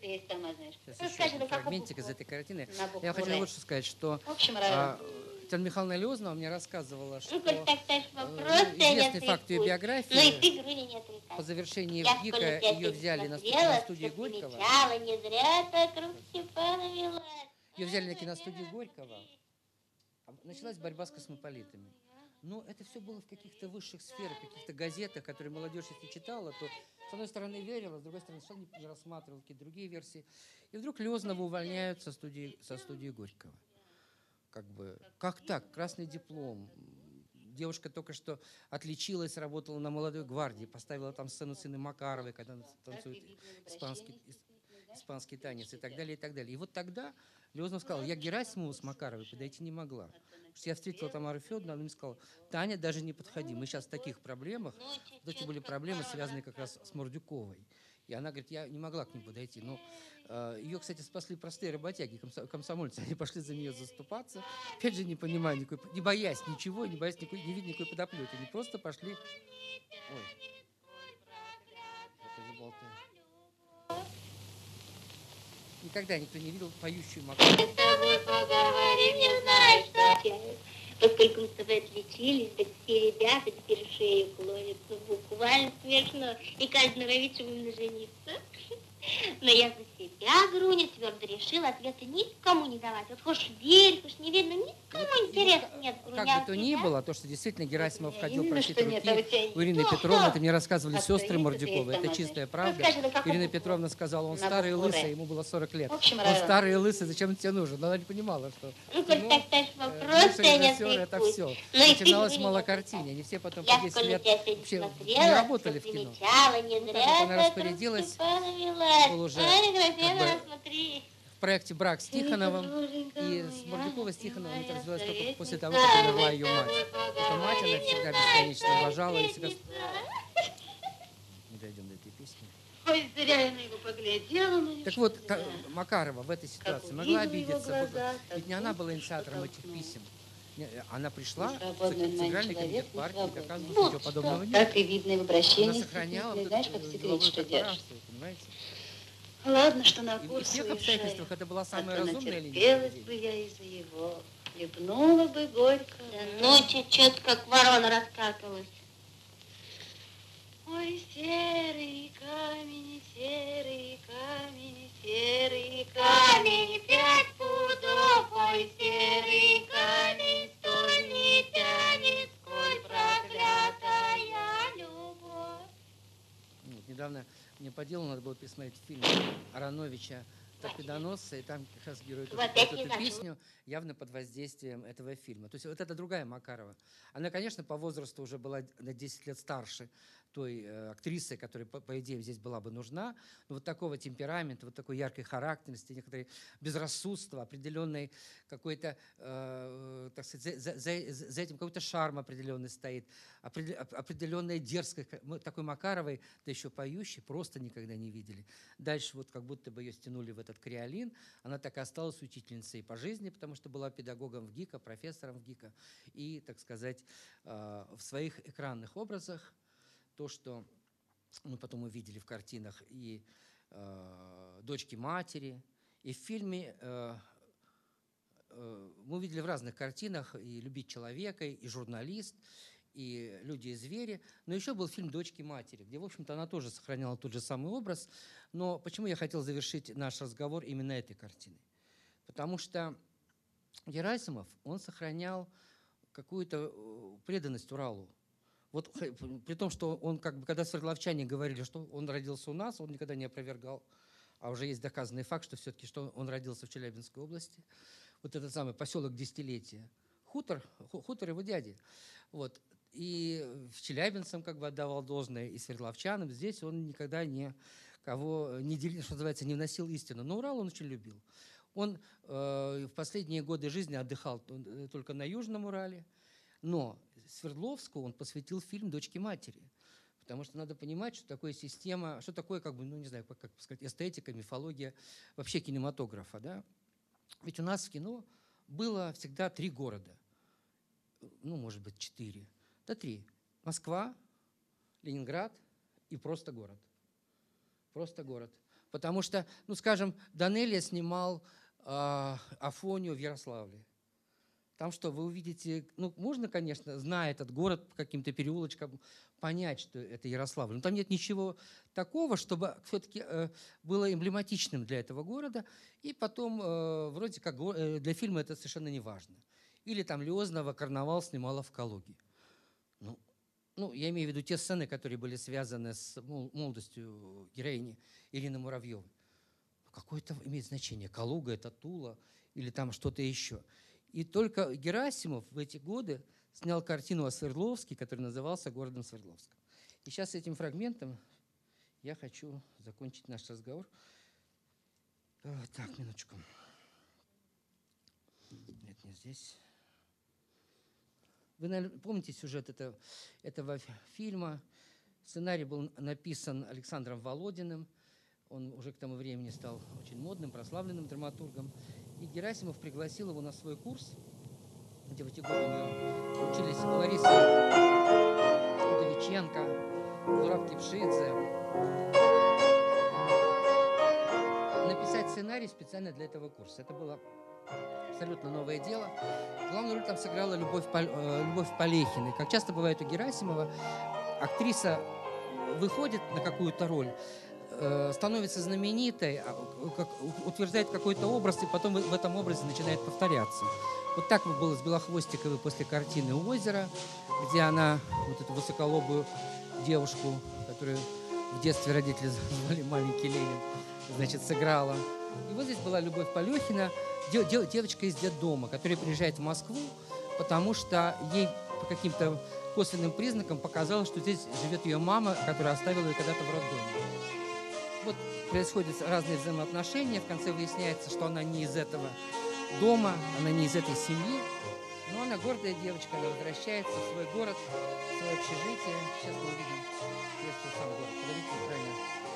То есть, сама, знаешь. Сейчас Ну, еще один фрагментик из этой картины. Я «Р». лучше сказать, что В общем, а. Татьяна Михайловна Леознова мне рассказывала, что Ну, коль так ставишь э, вопрос, ты известный факт ее биографии, Но и ты груди не по завершении ВГИКа ее взяли на, на студии всё Горького. не зря так круг Степана вела. Ее взяли на киностудию Горького. А Началась борьба с космополитами. Но это все было в каких-то высших сферах, каких-то газетах, которые молодежь, если читала, то с одной стороны верила, с другой стороны совершенно не рассматривала какие-то другие версии. И вдруг Лезнова увольняют со студии, со студии Горького. Как бы, как так? Красный диплом. Девушка только что отличилась, работала на молодой гвардии, поставила там сцену сына Макаровой, когда она танцует испанский, ис- испанский танец и так далее, и так далее. И вот тогда Леознов сказал, я Герасимову с Макаровой подойти не могла. Что я встретила Тамару Федоровну, она мне сказала, Таня, даже не подходи, мы сейчас в таких проблемах. Вот эти были проблемы, связанные как раз с Мордюковой. И она говорит, я не могла к ним подойти. Но э, ее, кстати, спасли простые работяги, комсо- комсомольцы. Они пошли за нее заступаться. Опять же, не понимая никакой, не боясь ничего, не боясь никакой, не видя никакой подоплеки. Они просто пошли... Ой. Это заболтаю. Никогда никто не видел поющую. Мы с тобой поговорим, не знаю, что. Поскольку мы с тобой отличились, так все ребята теперь шею клонят. Буквально смешно. И каждый норовит, чтобы именно жениться. Но я за себя, Груня, твердо решила ответа никому не давать. Вот хочешь верь, хочешь не верь, но никому Вот, и вот интереса ка- нет, Груня. Как а бы то ни было, то, что действительно Герасимов ходил просить а у руки у Ирины. Петровны, это мне рассказывали А сестры Мордюковы. это чистая правда. Ну, Ирина? Петровна сказала, он старый и лысый, ему было 40 лет. Он старый и лысый, зачем тебе нужен? Но она не понимала, что Ну, коль так ставишь э, вопрос, бывший я не это все. Ну, Начиналось мало не картине. Они все потом по 10 сколько лет вообще не работали в кино. не Ну, зря так вот она распорядилась. Был уже как бы смотри. В проекте «Брак» с Тихоновым. И с моя, Мордюковой с Тихоновым это моя развелась только после того, как умерла ее мать. тобой Эта мать она всегда бесконечно что уважала и всегда... Не дойдем до этой песни. Ой, зря я на него поглядела. ну и Так что вот, та- Макарова в этой ситуации Как могла обидеться. глаза, Ведь не она так была инициатором этих потолкнула. писем. Э, Она пришла в Центральный комитет партии, Вот что ничего подобного нет. Так и видно в Она обращении сохраняла Знаешь, как деловую что держишь. понимаете? Ладно, что на И в курс тех уезжаю. обстоятельствах это была А самая то разумная линия натерпелась бы я из-за его. Хлебнула бы горько. Да ночью что-то как ворона раскакалась. Ой, серый камень, серый камень, серый камень, Камень пять пудов, ой, серый камень, столь не тянет, сколь проклятая любовь. Ну, Вот, недавно мне по делу надо было пересмотреть фильм Ароновича «Торпедоносцы», и там как раз герой тоже поет эту песню явно под воздействием этого фильма. То есть вот это другая Макарова. Она, конечно, по возрасту уже была на 10 лет старше той э, актрисы, которая, по, по идее, здесь была бы нужна. Но вот такого темперамента, вот такой яркой характерности, некоторой безрассудства, определенной какой-то, э, так сказать, за, за- за- этим какой-то шарм определенный стоит, определе- оп- определенная дерзкость. Мы такой Макаровой, да еще поющей, просто никогда не видели. Дальше вот как будто бы ее стянули в этот креолин. Она так и осталась учительницей по жизни, потому что была педагогом в ГИКа, профессором в ГИКа. И, так сказать, э, в своих экранных образах то, что мы потом увидели в картинах и э, «Дочки матери», и в фильме э, э, мы увидели в разных картинах и «Любить человека», и «Журналист», и «Люди и звери». Но еще был фильм «Дочки матери», где, в общем-то, она тоже сохраняла тот же самый образ. Но почему я хотел завершить наш разговор именно этой картиной? Потому что Герасимов, он сохранял какую-то э, преданность Уралу. Вот при том, что он, как бы, когда свердловчане говорили, что он родился у нас, он никогда не опровергал. А уже есть доказанный факт, что все-таки что он родился в Челябинской области. Вот этот самый поселок десятилетия. Хутор, ху- хутор его дяди. Вот. И в Челябинцам как бы отдавал должное, и свердловчанам. Здесь он никогда не кого не делил, что называется, не вносил истину. Но Урал он очень любил. Он э, в последние годы жизни отдыхал т- только на Южном Урале, но Свердловску он посвятил фильм «Дочки матери». Потому что надо понимать, что такое система, что такое, как бы, ну не знаю, как, как сказать, эстетика, мифология вообще кинематографа. Да? Ведь у нас в кино было всегда три города. Ну, может быть, четыре. Да три. Москва, Ленинград и просто город. Просто город. Потому что, ну, скажем, Данелия снимал э, Афонию в Ярославле. Там что, вы увидите, ну, можно, конечно, зная этот город по каким-то переулочкам, понять, что это Ярославль. Но там нет ничего такого, чтобы все-таки было эмблематичным для этого города. И потом, э, вроде как, э, для фильма это совершенно не важно. Или там Леознова «Карнавал» снимала в Калуге. Ну, ну, я имею в виду те сцены, которые были связаны с мол- молодостью героини Ирины Муравьевой. Какое это имеет значение? Калуга – это Тула или там что-то еще. И только Герасимов в эти годы снял картину о Свердловске, который назывался «Городом Свердловском». И сейчас этим фрагментом я хочу закончить наш разговор. Э, Так, минуточку. Нет, не здесь. Вы, наверное, помните сюжет этого, этого фи- фильма. Сценарий был написан Александром Володиным. Он уже к тому времени стал очень модным, прославленным драматургом. И Герасимов пригласил его на свой курс, где в эти годы у него учились Лариса Удовиченко, Зураб Кипшидзе. Написать сценарий специально для этого курса. Это было абсолютно новое дело. Главную роль там сыграла Любовь, Пол- э, Любовь Полехина. И как часто бывает у Герасимова, актриса выходит на какую-то роль, становится знаменитой, а, утверждает какой-то образ, и потом в этом образе начинает повторяться. Вот так было с Белохвостиковой после картины «Озеро», где она, вот эту высоколобую девушку, которую в детстве родители звали маленький Ленин, значит, сыграла. И вот здесь была Любовь Полехина, де- де- девочка из детдома, которая приезжает в Москву, потому что ей по каким-то косвенным признакам показалось, что здесь живет ее мама, которая оставила ее когда-то в роддоме. Происходят разные взаимоотношения, в конце выясняется, что она не из этого дома, она не из этой семьи, но она гордая девочка, она возвращается в свой город, в свое общежитие. Сейчас мы увидим, приветствую сам город. Экране. Сейчас.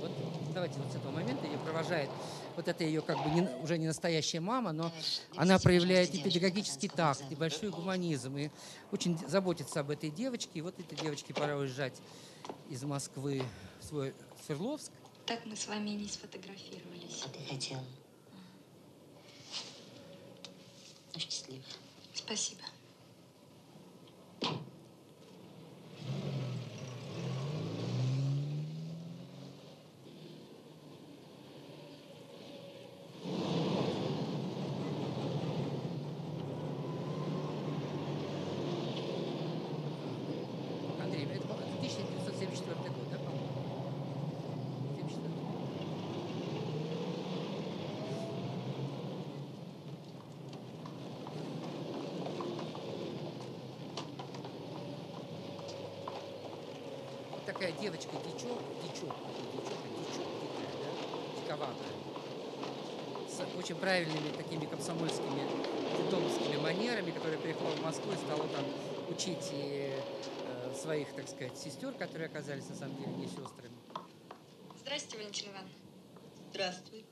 Вот давайте вот с этого момента ее провожает. Вот это ее как бы не, уже не настоящая мама, но она проявляет и педагогический такт, и большой гуманизм, и очень заботится об этой девочке. И вот этой девочке пора уезжать из Москвы в свой Свердловск. Так мы с вами и не сфотографировались. А ты хотела? Ну, счастливо. Спасибо. Андрей, это, по- это 1974 год, да, по-моему? 74. Вот такая девочка, дичок, дичок, дичок, дичок, дикая, да, диковатая. С очень правильными такими комсомольскими детдомовскими манерами, которая приехала в Москву и стала там учить и э, своих, так сказать, сестер, которые оказались на самом деле не сестрами. Здравствуйте, Валентина Ивановна. Здравствуй.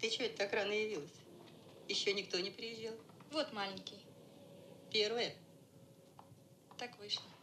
Ты что это так рано явилась? Еще никто не приезжал. Вот маленький. Первая. Так вышло.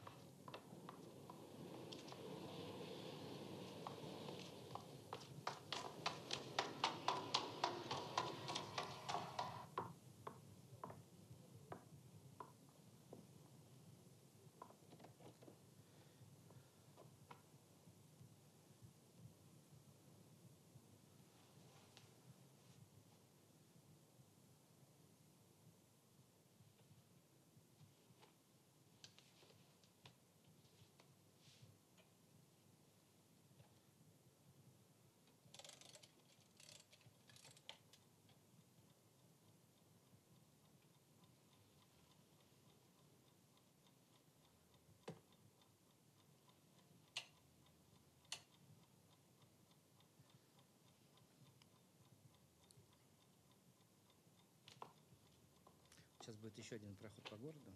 Сейчас будет еще один проход по городу.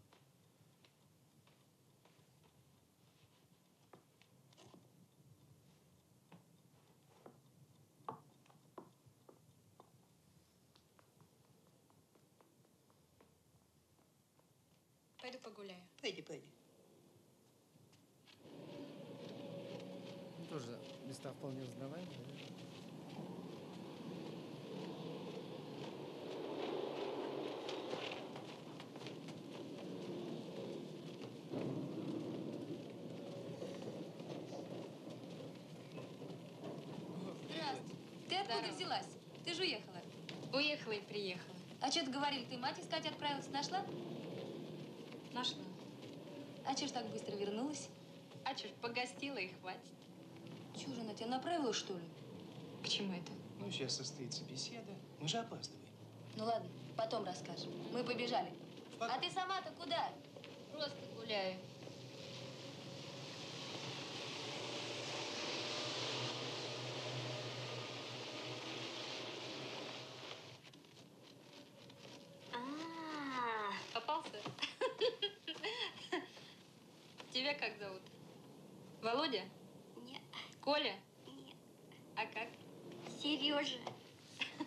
Пойду погуляю. Пойди, пойди. Тоже места вполне узнаваемые. да. Здравствуй. Ты откуда взялась? Ты же уехала. Уехала и приехала. А что ты говорили, ты мать искать отправилась, нашла? Нашла. А че ж так быстро вернулась? А чё ж, погостила и хватит. Чего же она тебя направила, что ли? К чему это? Ну, сейчас состоится беседа. Мы же опаздываем. Ну ладно, потом расскажем. Мы побежали. Пока. А ты сама-то куда? Просто гуляю. А, Попался? Тебя как зовут? Володя? нет, Коля? нет, А как? Сережа.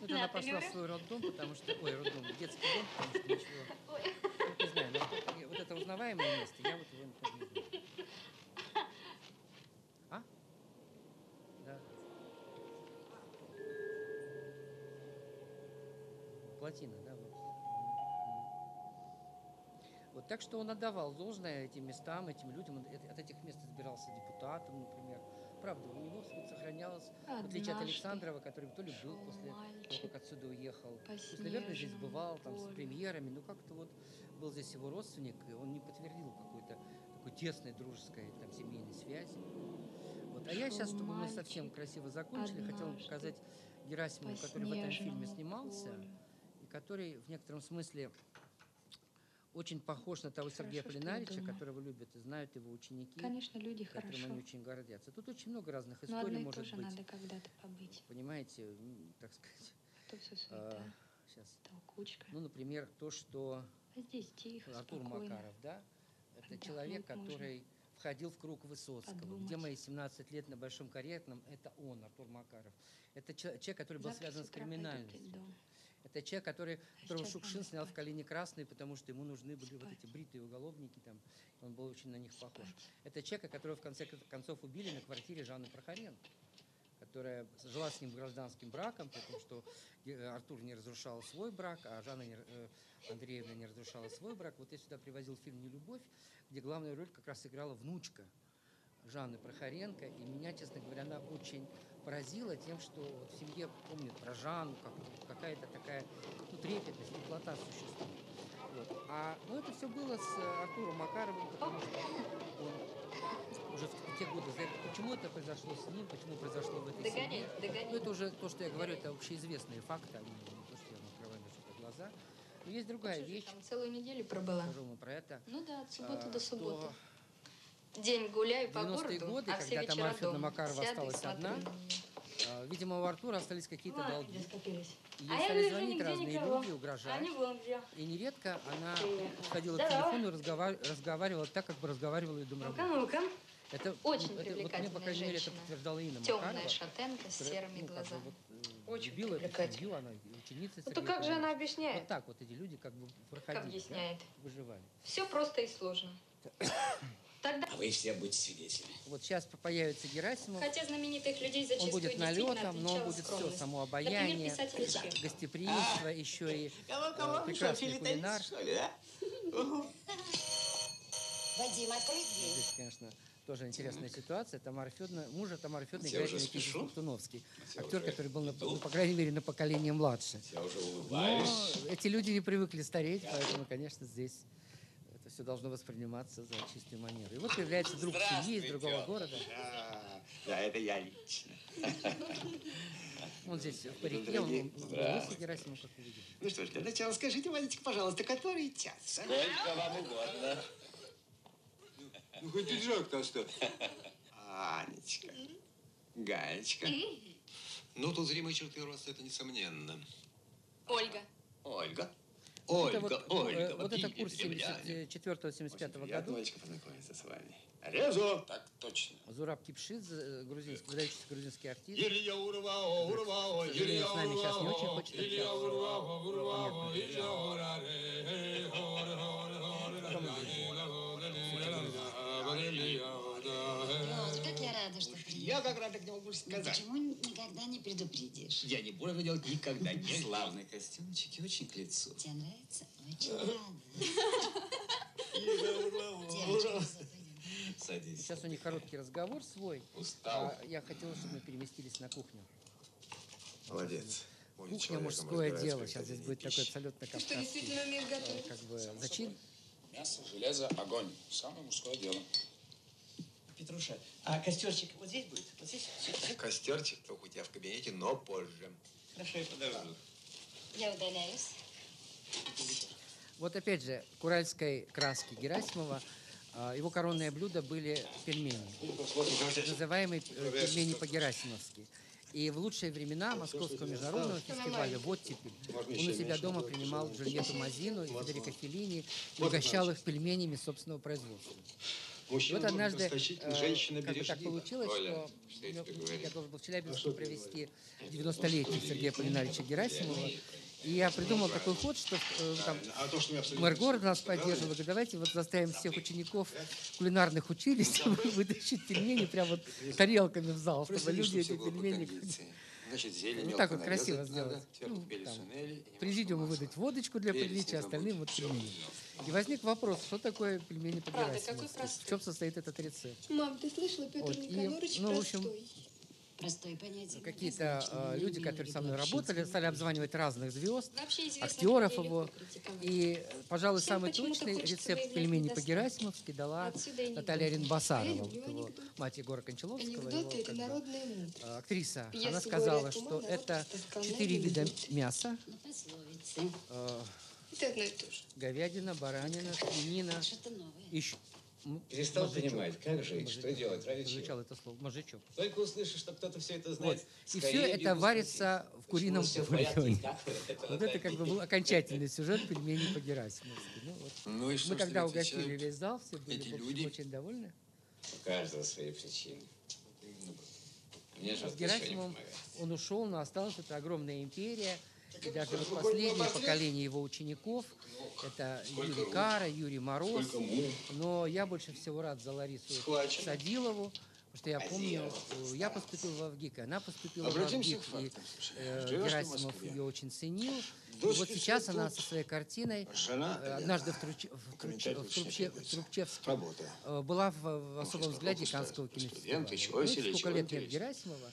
Вот Да, она ты пошла в свой роддом, потому что... Ой, роддом, детский дом, потому что ничего... Ну, не знаю, но вот- вот это узнаваемое место, я вот его не знаю. А? Да. Плотина, да, вот. Вот так что он отдавал должное этим местам, этим людям. От от этих мест избирался депутатом, например. Правда, у него сохранялось, в отличие от Однажды Александрова, который то ли был после того, как отсюда уехал. То наверное, здесь бывал там с премьерами, но как-то вот был здесь его родственник, и он не подтвердил какой-то такой тесной дружеской там семейной связи. Вот. А я сейчас, чтобы мы совсем красиво закончили, хотел однажды показать По Герасимова, который в этом фильме снимался, и который в некотором смысле очень похож на того Сергея Хорошо, Полинарича, которого любят и знают его ученики, Конечно, люди которым хорошо. они очень гордятся. Тут очень много разных Но историй одно и может то же быть. надо когда-то побыть. Понимаете, так сказать, А то все суета, сейчас. толкучка. Ну, например, то, что А здесь тихо, Артур спокойно. Макаров, да, это Отдохнуть человек, можно. который входил в круг Высоцкого. Подумать. Где мои 17 лет на Большом Каретном? Это он, Артур Макаров. Это чел- человек, который был Завтра связан с криминальностью. Это человек, который, которого Шукшин снял в. «Калине красной», потому что ему нужны были вот эти бритые уголовники, там, он был очень на них похож. Это человек, которого в конце концов убили на квартире Жанны Прохоренко, которая жила с ним гражданским браком, потому что э, Артур не разрушал свой брак, а Жанна не- э, Андреевна не разрушала свой брак. Вот я сюда привозил фильм «Нелюбовь», где главную роль как раз играла внучка Жанны Прохоренко. И меня, честно говоря, она очень поразила тем, что вот в семье помнят про Жанну, как, какая-то такая ну, трепетность, теплота существует. Вот. А ну, это все было с э, Артуром Макаровым, потому что он уже в те годы, за- почему это произошло с ним, почему произошло в этой Догоняй, семье. догоняй. Ну, это уже то, что я говорю, это общеизвестные факты, они не то, что я вам открываю на что-то глаза. Но есть другая Что же вещь, Там целую неделю пробыла. скажу вам про это. Ну да, от субботы а, до что субботы. День гуляй по 90-е городу, годы, а все когда вечера дома. Макарова Сяду осталась одна, а, Видимо, у Артура остались какие-то долги. И А ей я стали звонить разные никого. люди, угрожать. Где. И нередко она подходила к телефону и разговар- разговаривала так, как бы разговаривала и Ну-ка, домработница. ну-ка. Это, Очень ну, это, вот мне, по привлекательная крайней мере, это подтверждала Инна Темная Макарова. шатенка с которая, серыми ну, как бы глазами. вот, э, Очень любила семью, она ученица Ну то как же она объясняет? Вот так вот эти люди как бы проходили, Как да, объясняет? выживали. Все просто и сложно. Тогда, А вы все будете свидетелями. Вот сейчас появится Герасимов, хотя знаменитых людей он зачастую будет действительно налетом, но он будет все, скромность. само Например, обаяние, Чехов. гостеприимство, еще и Кого, э, кого? Что, прекрасный филитонец, кулинар. что ли, да? Вадим, открой дверь. Здесь, конечно, тоже интересная ситуация. Тамара Федоровна, мужа Тамара Федоровна играет Никита спешу. Туновский. Я Актер, который был, на- ну, по крайней мере, на поколение младше. Я уже Но улыбаюсь. эти люди не привыкли стареть, поэтому, конечно, здесь все должно восприниматься за чистую манеру. И вот появляется друг семьи из другого города. А, Да, это я лично. Он здесь в парике, он, лысый Герасимов, как вы видите. Ну что ж, для начала скажите, Вадечка, пожалуйста, который час? а? Сколько вам угодно. Ну, хоть пиджак-то оставь. Анечка, Гаечка. Ну, тут зримые черты роста, это несомненно. Ольга. Ольга. Это Ольга, вот, э, Ольга. вот это курс древляне. 74-75 Приятно, году. Олечка, познакомиться с вами. Резо. Так точно. Зураб Кипшидзе, э, грузинский, выдающийся грузинский артист. Илья урвао, урвао, К сожалению, с нами сейчас не очень урвао, хочет Илья урвао, урвао. Илья ураре. Я как рад, так не могу сказать. почему никогда не предупредишь? Я не буду это делать никогда. Нет. Славные костюмчики, очень к лицу. Тебе нравится? Очень рада. Девочка, пойдем. Садись. Сейчас у них короткий разговор свой. Устал. А я хотел, чтобы мы переместились на кухню. Молодец. Кухня мужское дело. Сейчас здесь будет такой абсолютно Ты что, кавказский действительно умеешь э, готовить? как бы зачин. Мясо, железо, огонь. Самое мужское дело. Петруша, а костерчик вот здесь будет? Вот здесь? Костерчик только у тебя в кабинете, но позже. Хорошо, я подожду. Я удаляюсь. Вот опять же, к уральской краске Герасимова а, его коронное блюдо были пельмени. Так называемые э, пельмени по-герасимовски. И в лучшие времена Московского международного фестиваля «Вот теперь» он у себя дома принимал Джульетту Мазину и Федерико Феллини и угощал их пельменями собственного производства. И вот однажды э, как бы так получилось, Оля, что я ну, я должен был в Челябинске провести 90-летие Сергея Полинарича Герасимова. И я придумал такой ход, что э, там, А то, что мэр города нас поддерживал. Говорит, давайте вот заставим всех учеников кулинарных училищ вытащить пельмени прямо вот тарелками в зал, чтобы люди эти пельмени... Значит, зелень Вот мелко так вот красиво сделать. надо, Ну, там, Президиуму выдать водочку для Перец приличия, не остальным вот пельмени. И возник вопрос, что такое пельмени по Правда, Герасимовски? какой простой. В чем состоит этот рецепт? Мам, ты слышала, Петр Вот, и, Никонорович ну, в общем, простой. Простое понятие. Какие-то э, но люди, которые со мной работали, стали обзванивать разных звезд, актеров его. И, пожалуй, Всем самый точный рецепт пельменей по-герасимовски дала и Наталья А я вот его мать Егора Кончаловского. его как бы, э, актриса. Пьесы Она сказала, что это четыре вида мяса. Пословицы. э, Это одно и то же. говядина, баранина, свинина, Что-то новое. еще... Перестал мозжечок. понимать, как жить, что Мозжечок. делать, ради чего? Звучало это слово, мозжечок. Только услышишь, что кто-то все это Вот. знает. И скорее все это варится в курином бульоне. и Вот это как бы был окончательный сюжет пельменей по-герасимовски. Ну, вот. Ну и что Мы когда угостили весь зал, все были общем, люди? очень довольны. У каждого свои причины. Мне же с вот Герасимовым он ушел, но осталась эта огромная империя. И даже вот последнее поколение его учеников, это Юрий Кара, Юрий Мороз. Но я больше всего рад за Ларису Садилову, потому что я помню, э, я поступил в ВГИК, и она поступила в Обратимся ВГИК, к и фактам. Слушай, э, в Герасимов ее очень ценил. И вот сейчас она со своей картиной э, однажды в, Труч- в, Труч- комментарий в, в Трубчевске э, была в, в особом взгляде Канского кинофестиваля. Ну, сколько лет нет. Герасимова.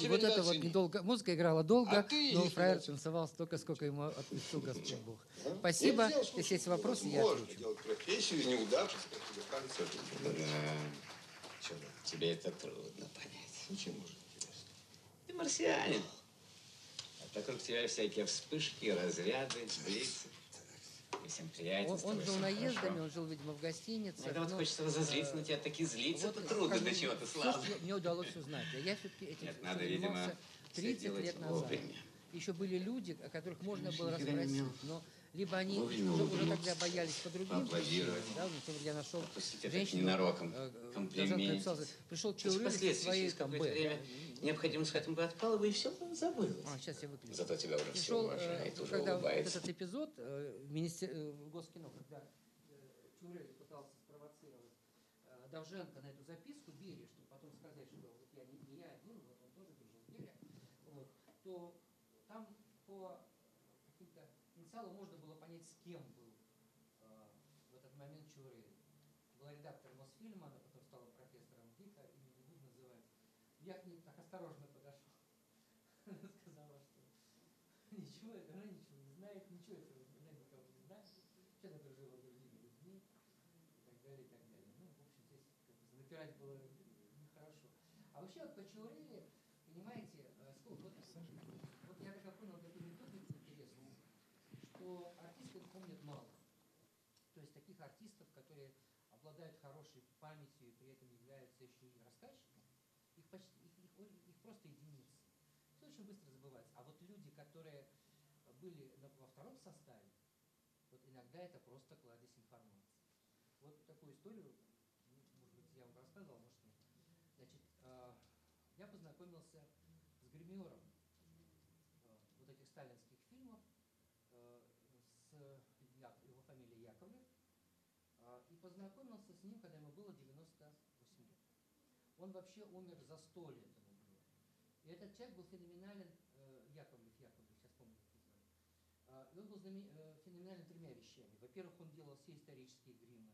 И вот это вот недолго, музыка играла долго, А но фраер танцевал столько, сколько ему отпустил Господь Бог. Спасибо. Если есть вопросы, я можно отвечу. делать профессию, Да. Чё да? Тебе это трудно понять. Почему же интересно? Ты марсианин. А вокруг тебя всякие вспышки, разряды, блицы. И всем Он, приятельствуешь. он жил наездами, хорошо. он жил, видимо, в гостинице. Иногда вот но, хочется разозлиться э, на тебя, таки злиться. вот, это трудно скажем, для чего-то что мне удалось узнать. А я все-таки этим Нет, надо, занимался видимо, всё 30 делать лет назад. вовремя. Еще были люди, о которых можно было расспросить, но либо они вовремя уже, уже тогда боялись по другим причинам, да, вот, например, я нашел это женщину, ненароком, э, комплимент. Пришел Чаурилов со своей там Б. время необходимость хотя бы отпала бы, и все забылось. А, сейчас я выключу. Зато тебя уже все Пришел, э, уже когда вот улыбаются. этот эпизод э, в, министер... э, в Госкино, когда э, пытался спровоцировать э, Довженко на эту записку Берия, чтобы потом сказать, что вот я не, не я один, вот он тоже дружил с Берия, вот, то там по каким-то инициалам можно было понять, с кем был э, в этот момент Чурель. Была редактор Мосфильма, она потом стала профессором ГИКа, и не буду называть. Я к ней так осторожно подошел. Она сказала, что ничего, это она ничего не знает, ничего этого она никого не знает. Вообще она дружила с другими людьми и так далее, и так далее. Ну, в общем, здесь как бы напирать было нехорошо. А вообще вот по Чауреле, понимаете, э, сколько, вот, вот я так понял, вот эту методику интересную, что артисты помнят мало. То есть таких артистов, которые обладают хорошей памятью и при этом являются еще и рассказчиками, их почти их, их, их просто единицы. Все очень быстро забывается. А вот люди, которые были во втором составе, вот иногда это просто кладезь информации. Вот такую историю, может быть, я вам рассказывал, может нет. Значит, э, я познакомился с гримером э, вот этих сталинских фильмов, э, с Я- его фамилия Яковлев, а, и познакомился с ним, когда ему было 98 лет. Он вообще умер за 100 лет ему было. И этот человек был феноменален, э, Яковлев, Яковлев, сейчас помню, как его. А, И он был э, феноменален тремя вещами. Во-первых, он делал все исторические гримы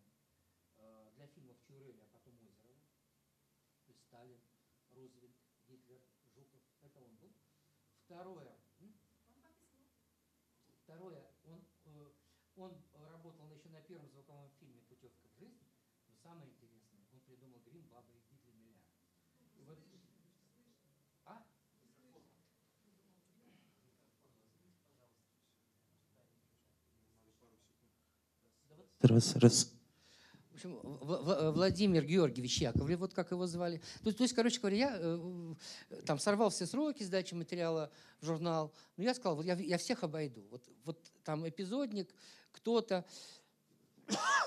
э, для фильмов Чуреля, а потом Озерова. То есть Сталин, Рузвельт, Гитлер, Жуков. Это он был. Второе. Второе, он, он на первом звуковом фильме «Путевка в жизнь», но самое интересное, он придумал грим Бабы Яги для Миллиарда. И вот, а? Раз, раз. В общем, Владимир Георгиевич Яковлев, вот как его звали. То, есть- то есть, короче говоря, я э, там сорвал все сроки сдачи материала в журнал. Но я сказал, вот я, я всех обойду. Вот, вот там эпизодник, кто-то,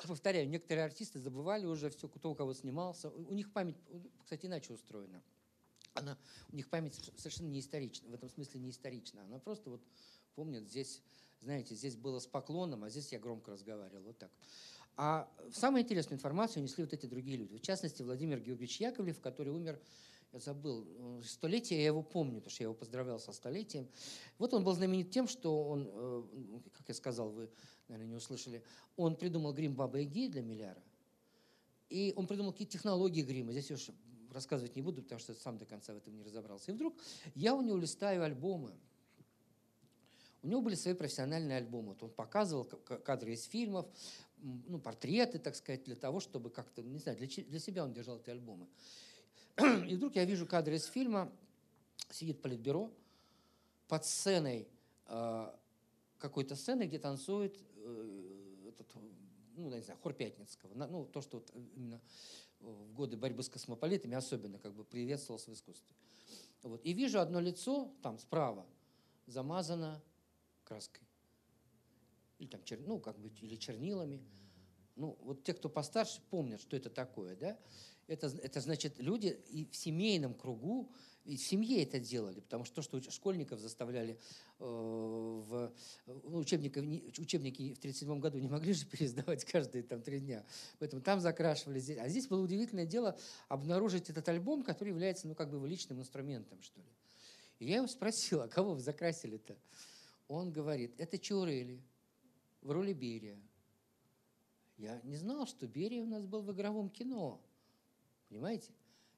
повторяю, некоторые артисты забывали уже все, кто у кого снимался. У них память, кстати, иначе устроена. Она, у них память соверш- совершенно не исторична, в этом смысле не исторична. Она просто вот помнит, здесь, знаете, здесь было с поклоном, а здесь я громко разговаривал, вот так. А самую интересную информацию несли вот эти другие люди. В частности, Владимир Георгиевич Яковлев, который умер, забыл, э, столетие, я его помню, потому что я его поздравлял со столетием. Вот он был знаменит тем, что он, э, как я сказал, вы, наверное, не услышали, он придумал грим Бабы Яги для Миляра. И он придумал какие-то технологии грима. Здесь я уж рассказывать не буду, потому что сам до конца в этом не разобрался. И вдруг я у него листаю альбомы. У него были свои профессиональные альбомы. Вот он показывал кадры из фильмов, ну, портреты, так сказать, для того, чтобы как-то, не знаю, для, для себя он держал эти альбомы. И вдруг я вижу кадры из фильма, сидит политбюро, под сценой, э, какой-то сцены, где танцует э, этот, ну, не знаю, хор Пятницкого. Ну, то, что вот именно в годы борьбы с космополитами особенно как бы приветствовалось в искусстве. Вот. И вижу одно лицо, там справа, замазано краской. Или там, чер- ну, как бы, или чернилами. Ну, вот те, кто постарше, помнят, что это такое, да? Это, это значит, люди и в семейном кругу, и в семье это делали, потому что то, что школьников заставляли э, в ну, учебников, учебники в 1937 году не могли же пересдавать каждые там три дня. Поэтому там закрашивали. Здесь. А здесь было удивительное дело обнаружить этот альбом, который является ну, как бы его личным инструментом, что ли. И я его спросил, а кого вы закрасили-то? Он говорит, это Чаурели в роли Берия. Я не знал, что Берия у нас был в игровом кино. Понимаете?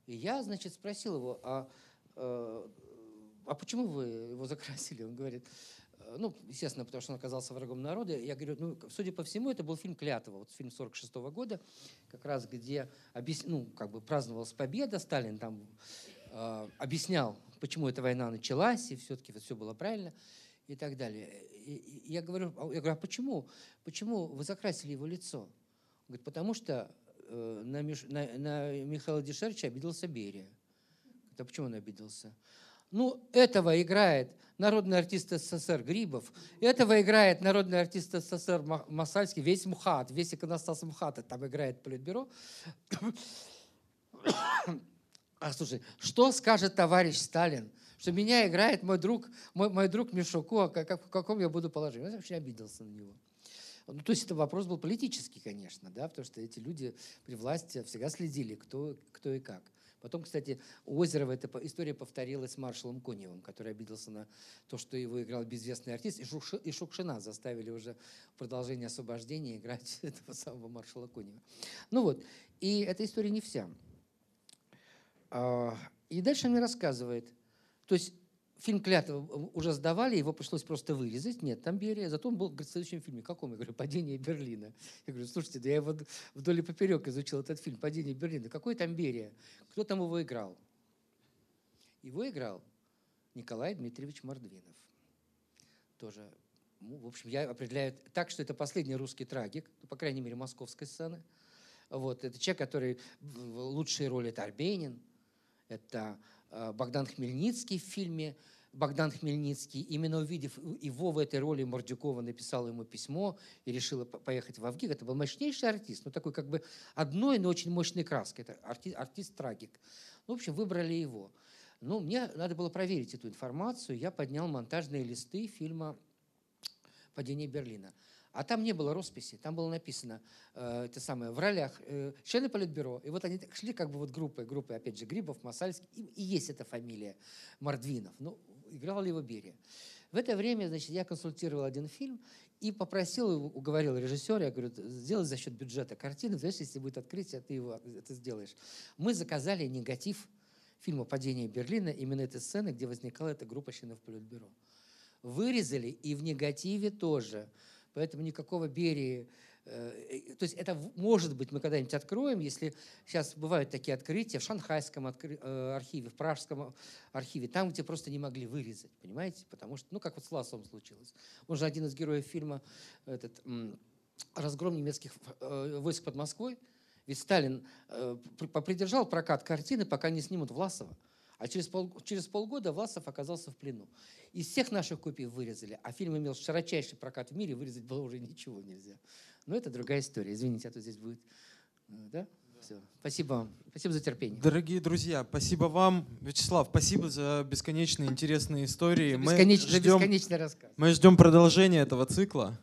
И я, значит, спросил его, а, э, а почему вы его закрасили? Он говорит, э, ну, естественно, потому что он оказался врагом народа. Я говорю, ну, судя по всему, это был фильм «Клятва», вот фильм 46 года, как раз где объяс... ну, как бы праздновалась победа, Сталин там э, объяснял, почему эта война началась, и все-таки все было правильно и так далее. И, и я говорю, а- я говорю, а почему? Почему вы закрасили его лицо? Он говорит, потому что на, Миш- на- на Михаила Дешерча обиделся Берия. Говорит, а почему он обиделся? Ну, этого играет народный артист СССР Грибов, этого играет народный артист СССР Ма- Масальский, весь МХАТ, весь иконостас МХАТа там играет Политбюро. А слушай, что скажет товарищ Сталин, что меня играет мой друг, мой, мой друг Мишуко, а как, в каком я буду положении? Я очень обиделся на него. Ну, то есть это вопрос был политический, конечно, да, потому что эти люди при власти всегда следили, кто, кто и как. Потом, кстати, у Озерова эта история повторилась с маршалом Коневым, который обиделся на то, что его играл безвестный артист, и, Шукши- и Шукшина заставили уже в продолжение освобождения играть этого самого маршала Конева. Ну вот, и эта история не вся. А, И дальше он мне рассказывает. То есть фильм «Клятва» уже сдавали, его пришлось просто вырезать. Нет, там Берия. Зато он был говорит, в следующем фильме. Каком? Я говорю, «Падение Берлина». Я говорю, слушайте, да я его вдоль и поперек изучил этот фильм «Падение Берлина». Какой там Берия? Кто там его играл? Его играл Николай Дмитриевич Мордвинов. Тоже, ну, в общем, я определяю так, что это последний русский трагик, ну, по крайней мере, московской сцены. Вот, это человек, который лучшие роли это Арбенин, это Богдан Хмельницкий в фильме. Богдан Хмельницкий, именно увидев его в этой роли, Мордюкова написал ему письмо и решила по- поехать в Авгик. Это был мощнейший артист, ну такой как бы одной, но очень мощной краской. Это арти- артист-трагик. Ну, в общем, выбрали его. Ну, мне надо было проверить эту информацию. Я поднял монтажные листы фильма «Падение Берлина». А там не было росписи, там было написано э, это самое в ролях э, члены политбюро. И вот они так шли как бы вот группой, группой опять же Грибов, Масальский, и, и есть эта фамилия Мордвинов. Ну, играл ли его Берия? В это время, значит, я консультировал один фильм и попросил, уговорил режиссера, я говорю, сделай за счет бюджета картины, знаешь, если будет открытие, ты его это сделаешь. Мы заказали негатив фильма «Падение Берлина», именно этой сцены, где возникала эта группа членов Политбюро. Вырезали и в негативе тоже. Поэтому никакого Берии... э, э, То есть это может быть мы когда-нибудь откроем, если сейчас бывают такие открытия в шанхайском э, архиве, в пражском архиве, там, где просто не могли вырезать, понимаете? Потому что, ну, как вот с Лассом случилось. Он же один из героев фильма этот, «Разгром немецких войск под Москвой». Ведь Сталин пр- попридержал прокат картины, пока не снимут Власова. А через, пол, через полгода Власов оказался в плену. Из всех наших копий вырезали, а фильм имел широчайший прокат в мире, вырезать было уже ничего нельзя. Но это другая история. Извините, а то здесь будет... э, Да? Все. Спасибо вам. Спасибо за терпение. Дорогие друзья, спасибо вам. Вячеслав, спасибо за бесконечные интересные истории. За Мы бесконеч- за ждем- бесконечный рассказ. Мы ждем продолжения этого цикла.